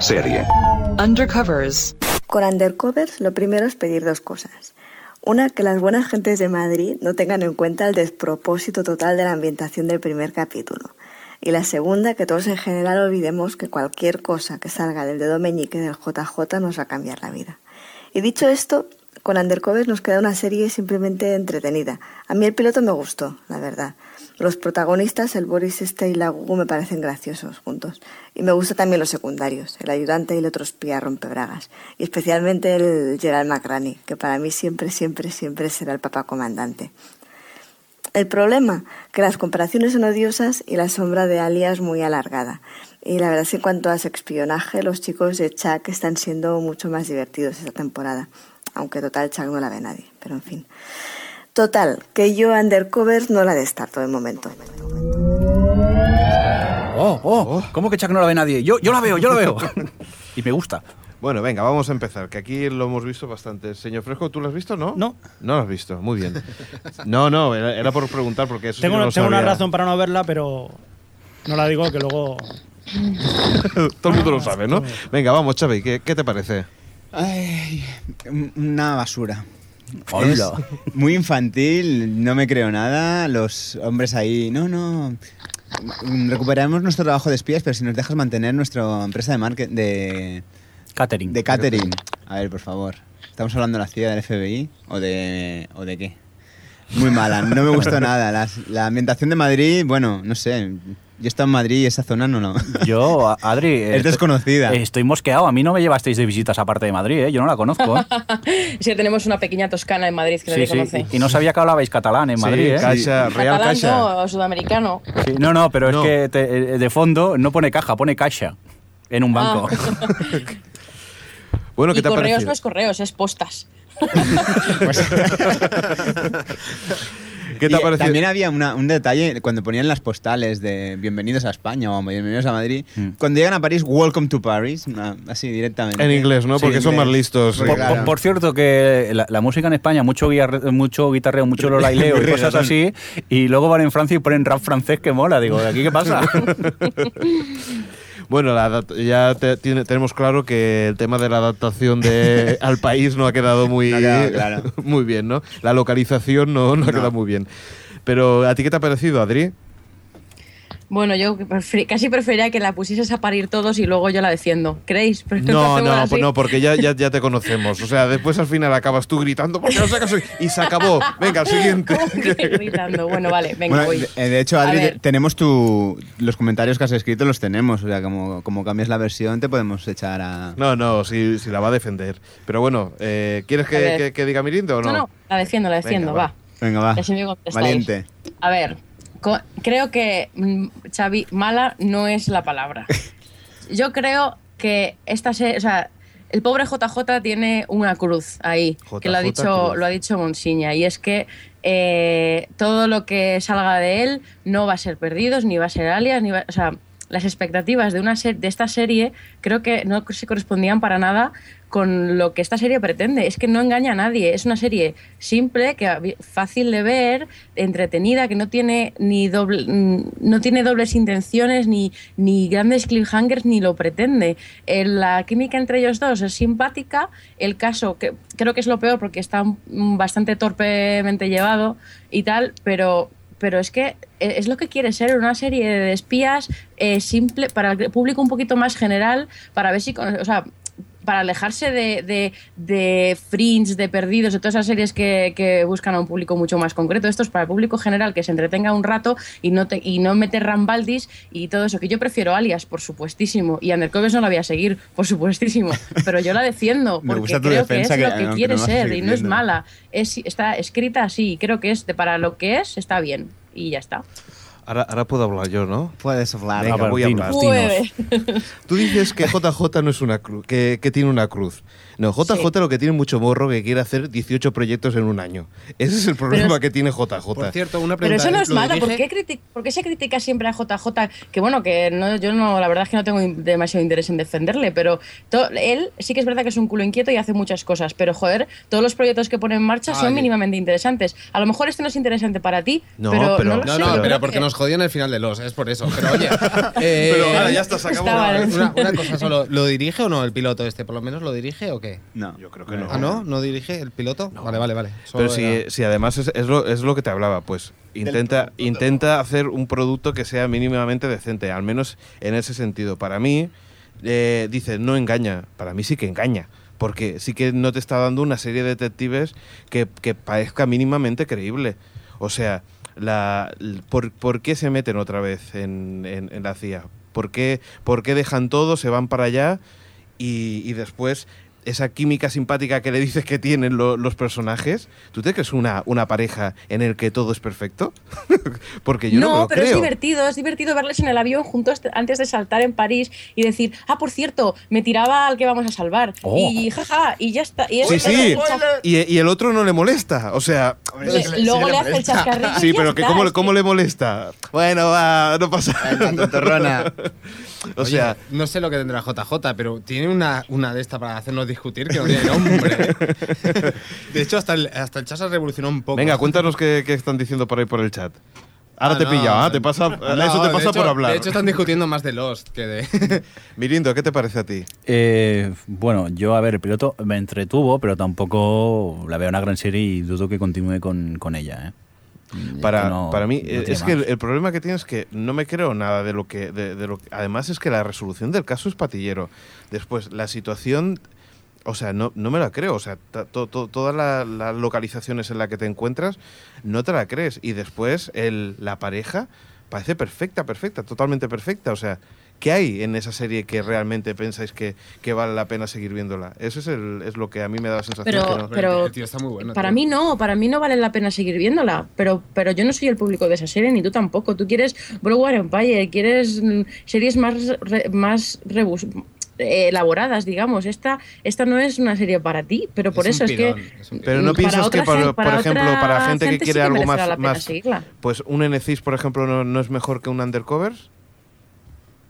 Serie. Undercovers. Con Undercovers lo primero es pedir dos cosas. Una, que las buenas gentes de Madrid no tengan en cuenta el despropósito total de la ambientación del primer capítulo. Y la segunda, que todos en general olvidemos que cualquier cosa que salga del dedo meñique del JJ nos va a cambiar la vida. Y dicho esto, con Undercovers nos queda una serie simplemente entretenida. A mí el piloto me gustó, la verdad. Los protagonistas, el Boris este y la Gugu, me parecen graciosos juntos. Y me gustan también los secundarios, el ayudante y el otro espía rompebragas. Y especialmente el Gerald McRaney, que para mí siempre, siempre, siempre será el papá comandante. El problema, que las comparaciones son odiosas y la sombra de Alias muy alargada. Y la verdad es que en cuanto a espionaje, los chicos de Chuck están siendo mucho más divertidos esta temporada. Aunque total Chuck no la ve nadie, pero en fin. Total, que yo Undercover no la destarto de momento. Oh, oh, ¿cómo que Chuck no la ve nadie? Yo, yo la veo, yo la veo. *laughs* y me gusta. Bueno, venga, vamos a empezar, que aquí lo hemos visto bastante. Señor Fresco, ¿tú lo has visto, no? No. No lo has visto, muy bien. No, no, era, era por preguntar porque eso sí Tengo, que no lo tengo una razón para no verla, pero no la digo que luego... *laughs* Todo el mundo lo sabe, ¿no? Venga, vamos, Xavi, ¿qué, qué te parece? Ay, una basura. Hola. Es muy infantil, no me creo nada. Los hombres ahí, no, no. Recuperaremos nuestro trabajo de espías, pero si nos dejas mantener nuestra empresa de marketing, de Catering. de catering. A ver, por favor. ¿Estamos hablando de la CIA del FBI o de, o de qué? Muy mala, no me gustó nada. La ambientación de Madrid, bueno, no sé. Yo he estado en Madrid y esa zona no, no. Yo, Adri. *laughs* Es desconocida. Estoy mosqueado. A mí no me llevasteis de visitas aparte de Madrid, ¿eh? Yo no la conozco. ¿eh? *laughs* Que tenemos una pequeña toscana en Madrid que Sí, nadie sí. conoce. Y no sabía que hablabais catalán en Sí, Madrid, ¿eh? Caixa, Real Catalán Caixa. no, sudamericano. Sí, no, no, pero No. es que te- de fondo no pone caja, pone caixa en un banco. Ah. *laughs* Bueno, ¿qué y te ha correos parecido? no es correos, es postas. *laughs* ¿Qué te ha Y, eh, parecido? También había una- un detalle cuando ponían las postales de bienvenidos a España o bienvenidos a Madrid. Mm. Cuando llegan a París, welcome to Paris, una- así directamente. En inglés, ¿no? Sí, Porque son más listos. Por, claro, por- por cierto, que la, la música en España, mucho, guiar- mucho guitarreo, mucho lolaileo y cosas así, y luego van en Francia y ponen rap francés que mola. Digo, ¿aquí qué pasa? *laughs* Bueno, la ya te- tiene- tenemos claro que el tema de la adaptación de, *laughs* al país no ha quedado muy, No ha quedado claro. *laughs* muy bien, ¿no? La localización no, no ha quedado muy bien. Pero, ¿a ti qué te ha parecido, Adri? Bueno, yo prefer- casi preferiría que la pusieses a parir todos y luego yo la defiendo. ¿Creéis? No, no, así. no, porque ya, ya, ya te conocemos. O sea, después al final acabas tú gritando, ¿por qué no sacas? Y se acabó. Venga, al siguiente. *laughs* ¿Cómo que gritando? Bueno, vale, venga, Bueno, voy. de, eh, de hecho, Adri, tenemos tu, los comentarios que has escrito, los tenemos. O sea, como, como cambias la versión, te podemos echar a. No, no, si, si la va a defender. Pero bueno, eh, ¿quieres que, que- que diga Mirindo o no? No, no, la defiendo, la defiendo, Venga, va. Venga, va. Valiente. A ver, creo que, mm, Xavi, mala no es la palabra. *laughs* Yo creo que esta serie, o sea, el pobre JJ tiene una cruz ahí, que lo ha dicho, cruz. lo ha dicho Monsiña, y es que eh, todo lo que salga de él no va a ser perdidos, ni va a ser alias, ni va, o sea, las expectativas de, una de esta serie creo que no se correspondían para nada con lo que esta serie pretende. Es que no engaña a nadie. Es una serie simple, que fácil de ver, entretenida, que no tiene ni doble, mm, no tiene dobles intenciones ni, ni grandes cliffhangers ni lo pretende. Eh, la química entre ellos dos es simpática. El caso que creo que es lo peor porque está mm, bastante torpemente llevado y tal, pero pero es que eh, es lo que quiere ser una serie de espías eh, simple para el público un poquito más general para ver si o sea para alejarse de, de, de Fringe, de Perdidos, de todas esas series que, que buscan a un público mucho más concreto. Esto es para el público general que se entretenga un rato y no, te, y no meter rambaldis y todo eso. Que yo prefiero Alias, por supuestísimo, y Undercovers no la voy a seguir, por supuestísimo, pero yo la defiendo *laughs* porque creo que es lo que- quiere no ser y no es mala. Es, está escrita así y creo que es de, para lo que es, está bien y ya está. Ahora, ahora puedo hablar yo, ¿no? Puedes hablar. Venga, voy a hablar. Tú dices que *laughs* JJ no es una cruz, que, que tiene una cruz. No, JJ lo que tiene mucho morro que quiere hacer 18 proyectos en un año. Ese es el problema Pero- que tiene JJ. Por cierto, una Pero pregunta. eso no es ¿lo malo. ¿Por qué, por qué se critica siempre a JJ? Que bueno, que no, yo no, la verdad es que no tengo demasiado interés en defenderle, pero él sí que es verdad que es un culo inquieto y hace muchas cosas, pero joder, todos los proyectos que pone en marcha son Vale. mínimamente interesantes. A lo mejor este no es interesante para ti, No, pero, pero, no lo no, sé, no, pero porque que- nos jodió en el final de los, es por eso. Pero oye, *laughs* eh, Pero ahora ya está, se acabó. Mal. Una, una cosa solo, ¿lo dirige o no el piloto este? ¿Por lo menos lo dirige o qué? No. Yo creo que no. ¿Ah, no? ¿No dirige el piloto? Vale, vale, vale. Solo Pero si, era- si además es, es lo, es lo que te hablaba, pues intenta, intenta hacer un producto que sea mínimamente decente, al menos en ese sentido. Para mí, eh, dice, no engaña. Para mí sí que engaña. Porque sí que no te está dando una serie de detectives que, que parezca mínimamente creíble. O sea, la, ¿por, por qué se meten otra vez en, en- en la CIA? ¿Por qué, ¿Por qué dejan todo, se van para allá y, y después esa química simpática que le dices que tienen lo- los personajes, ¿tú te crees una, una pareja en el que todo es perfecto? *laughs* Porque yo no, me lo pero es creo. divertido, es divertido verles en el avión juntos antes de saltar en París y decir, ah, por cierto, me tiraba al que vamos a salvar. Oh. Y jaja, y ya está. Y Sí, es- sí. Y, y el otro no le molesta. O sea. Le- luego le hace el chascarrillo. Sí, pero que ¿cómo, es cómo le molesta? Bueno, va, no pasa nada. *laughs* O Oye, sea, no sé lo que tendrá JJ, pero tiene una, una de esta para hacernos discutir que no tiene nombre. *laughs* De hecho, hasta el, hasta el chat se revolucionó un poco. venga, cuéntanos qué, qué están diciendo por ahí por el chat. Ahora Ah, te he no, pillado, ¿ah? Te pasa, *laughs* no, eso te de pasa hecho- por hablar. De hecho, están discutiendo más de Lost que de. *laughs* Mirindo, ¿qué te parece a ti? Eh, bueno, yo, a ver, el piloto me entretuvo, pero tampoco la veo una gran serie y dudo que continúe con, con ella. ¿eh? Para, no- para mí, es que el problema que tienes es que no me creo nada de lo que. De, de lo que- además, es que la resolución del caso es patillero. Después, la situación. O sea, no, no me la creo. O sea, ta- to- to- todas la- las localizaciones en las que te encuentras, no te la crees. Y después, el, la pareja parece perfecta, perfecta, totalmente perfecta. O sea, ¿qué hay en esa serie que realmente pensáis que, que vale la pena seguir viéndola? Eso es, el, es lo que a mí me da la sensación. Pero, que no. pero para mí no, para mí no vale la pena seguir viéndola. Pero, pero yo no soy el público de esa serie, ni tú tampoco. Tú quieres Broadway Empire, quieres mm, series más, re- más rebus- elaboradas, digamos. Esta, esta no es una serie para ti, pero por Es eso es que. Pero no piensas que, por, ejemplo, para gente que sí quiere que algo más, más seguirla. pues un NCIS, por ejemplo, no, no es mejor que un Undercovers.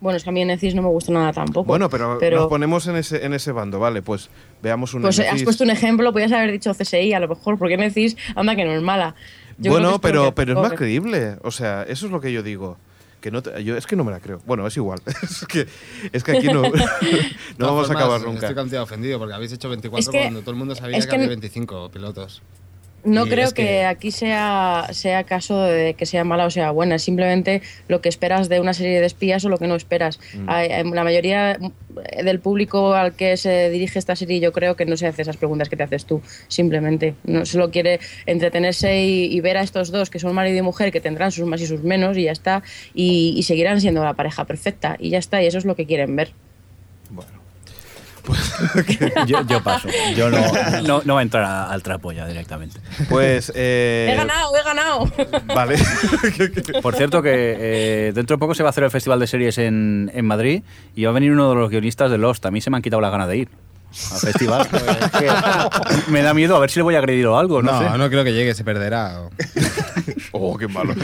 Bueno, es que a mí Necis no me gusta nada tampoco. Bueno, pero, nos ponemos en ese, en ese bando, vale, pues veamos un Pues eh, has NCIS. puesto un ejemplo, podías haber dicho CSI a lo mejor, porque Necis anda que no es mala. Yo que bueno, es pero, pero es más creíble. O sea, eso es lo que yo digo. Que no te- yo es que no me la creo. Bueno, es igual. *laughs* es, que, es que aquí no, *laughs* no *laughs* vamos a acabar nunca. Estoy cantidad ofendido porque habéis hecho 24 Es que- cuando todo el mundo sabía es que, que- había 25 pilotos. No Y creo que... que- aquí sea, sea caso de que sea mala o sea buena, es simplemente lo que esperas de una serie de espías o lo que no esperas. Mm. La mayoría del público al que se dirige esta serie yo creo que no se hace esas preguntas que te haces tú, simplemente. No solo quiere entretenerse y, y ver a estos dos que son marido y mujer que tendrán sus más y sus menos y ya está, y, y seguirán siendo la pareja perfecta y ya está, y eso es lo que quieren ver. *laughs* yo, yo paso. Yo no, no, no voy a entrar a- al trapo ya directamente. Pues. eh, He ganado, he ganado. Vale. *laughs* Por cierto, que eh, dentro de poco se va a hacer el Festival de Series en, en Madrid y va a venir uno de los guionistas de Lost. A mí se me han quitado la gana de ir al festival. Es que *laughs* me da miedo a ver si le voy a agredir o algo. No, No, sé. no creo que llegue, se perderá. *laughs* Oh, qué malo.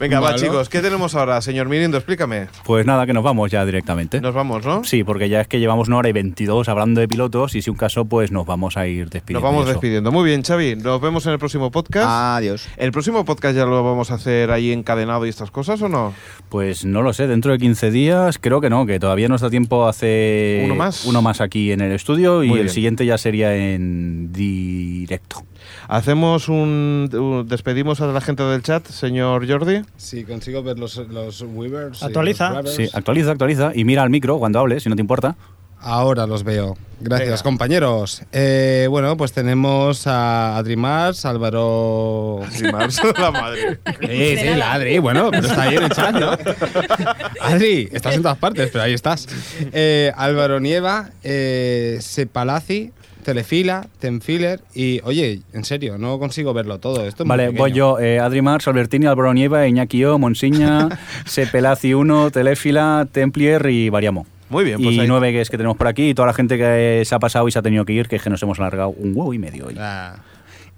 Venga, va, chicos, ¿qué tenemos ahora? Señor Mirindo, explícame. Pues nada, que nos vamos ya directamente. Nos vamos, ¿no? Sí, porque ya es que llevamos una hora y 22 hablando de pilotos y si un caso, pues nos vamos a ir despidiendo. Nos vamos despidiendo. Muy bien, Xavi. Nos vemos en el próximo podcast. Adiós. ¿El próximo podcast ya lo vamos a hacer ahí encadenado y estas cosas o no? Pues no lo sé, dentro de 15 días creo que no, que todavía nos da tiempo a hacer ¿Uno más? uno más aquí en el estudio y Muy el bien. siguiente ya sería en directo. Hacemos un, un- Despedimos a la gente del chat, señor Jordi. Si consigo ver los, los Weavers. y Actualiza. los. Sí, actualiza, actualiza y mira al micro cuando hables, si no te importa. Ahora los veo. Gracias, Venga. compañeros. Eh, bueno, pues tenemos a Adri Mars, Álvaro. Adri Mars, *laughs* la madre. Sí, sí, la Adri, bueno, pero está ahí en el chat, ¿no? *laughs* Adri, estás en todas partes, pero ahí estás. Eh, Álvaro Nieva, eh, Sepalazi, Telefila, Tenfiller y, oye, en serio, no consigo verlo todo. Esto es muy Vale, voy yo. Eh, Adri Mars, Albertini, Álvaro Nieva, Iñaki O, Monsiña, *laughs* Sepelazi 1, Telefila, Templier y Variamo. Muy bien, pues y ahí- nueve que es que tenemos por aquí y toda la gente que se ha pasado y se ha tenido que ir, que es que nos hemos alargado un huevo y medio hoy. Ah.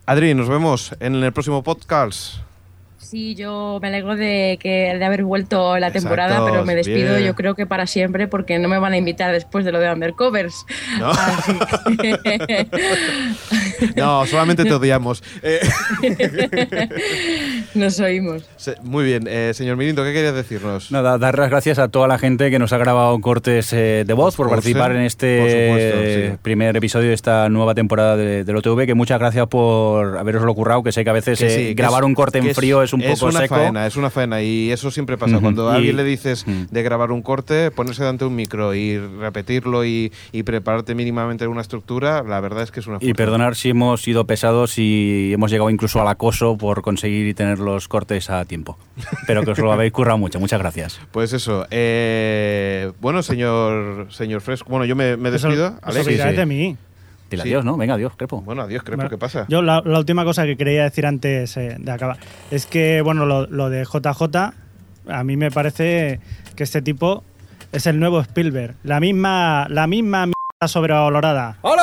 Adri, nos vemos en el próximo podcast. Sí, yo me alegro de que de haber vuelto la temporada, pero me despido bien. yo creo que para siempre porque no me van a invitar después de lo de Undercovers. No. Así que- *laughs* No, solamente te odiamos. Eh, *laughs* Nos oímos. muy bien, eh, señor Mirindo, ¿qué querías decirnos? Nada, dar las gracias a toda la gente que nos ha grabado cortes eh, de voz por Por participar ser- en este por supuesto, sí. primer episodio de esta nueva temporada de, del OTV. Que muchas gracias por haberoslo currado, que sé que a veces Que eh, sí, que grabar es- un corte en frío es un poco una seco. faena, es una faena y eso siempre pasa. Cuando a Y- alguien le dices de grabar un corte, ponerse delante de un micro y repetirlo y, y prepararte mínimamente una estructura, la verdad es que es una Y perdonar si hemos sido pesados y hemos llegado incluso al acoso por conseguir tener los cortes a tiempo. Pero que os lo habéis currado mucho. Muchas gracias. Pues eso. eh, bueno, señor señor Fresco. Bueno, yo me, me despido. Alex. olvidáis de mí. Dile Sí. adiós, ¿no? Venga, adiós, Crepo. Bueno, adiós, Crepo. Bueno, ¿Qué pasa? Yo la, la última cosa que quería decir antes eh, de acabar es que, bueno, lo, lo de JJ, a mí me parece que este tipo es el nuevo Spielberg. La misma, la misma mierda sobrevalorada. ¡Hola!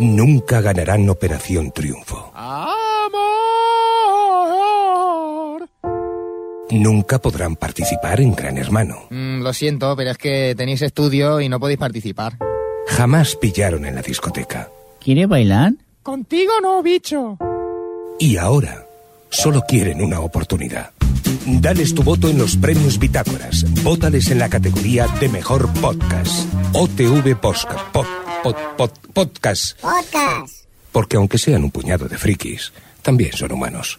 Nunca ganarán Operación Triunfo. Nunca podrán participar en Gran Hermano. Mm, lo siento, pero es que tenéis estudio y no podéis participar. Jamás pillaron en la discoteca. ¿Quiere bailar? Contigo no, bicho. Y ahora solo quieren una oportunidad. Dales tu voto en los premios Bitácoras. Vótales en la categoría de mejor podcast. OTV Podcast. Pod, pod, pod, podcast. Podcast. Porque aunque sean un puñado de frikis, también son humanos.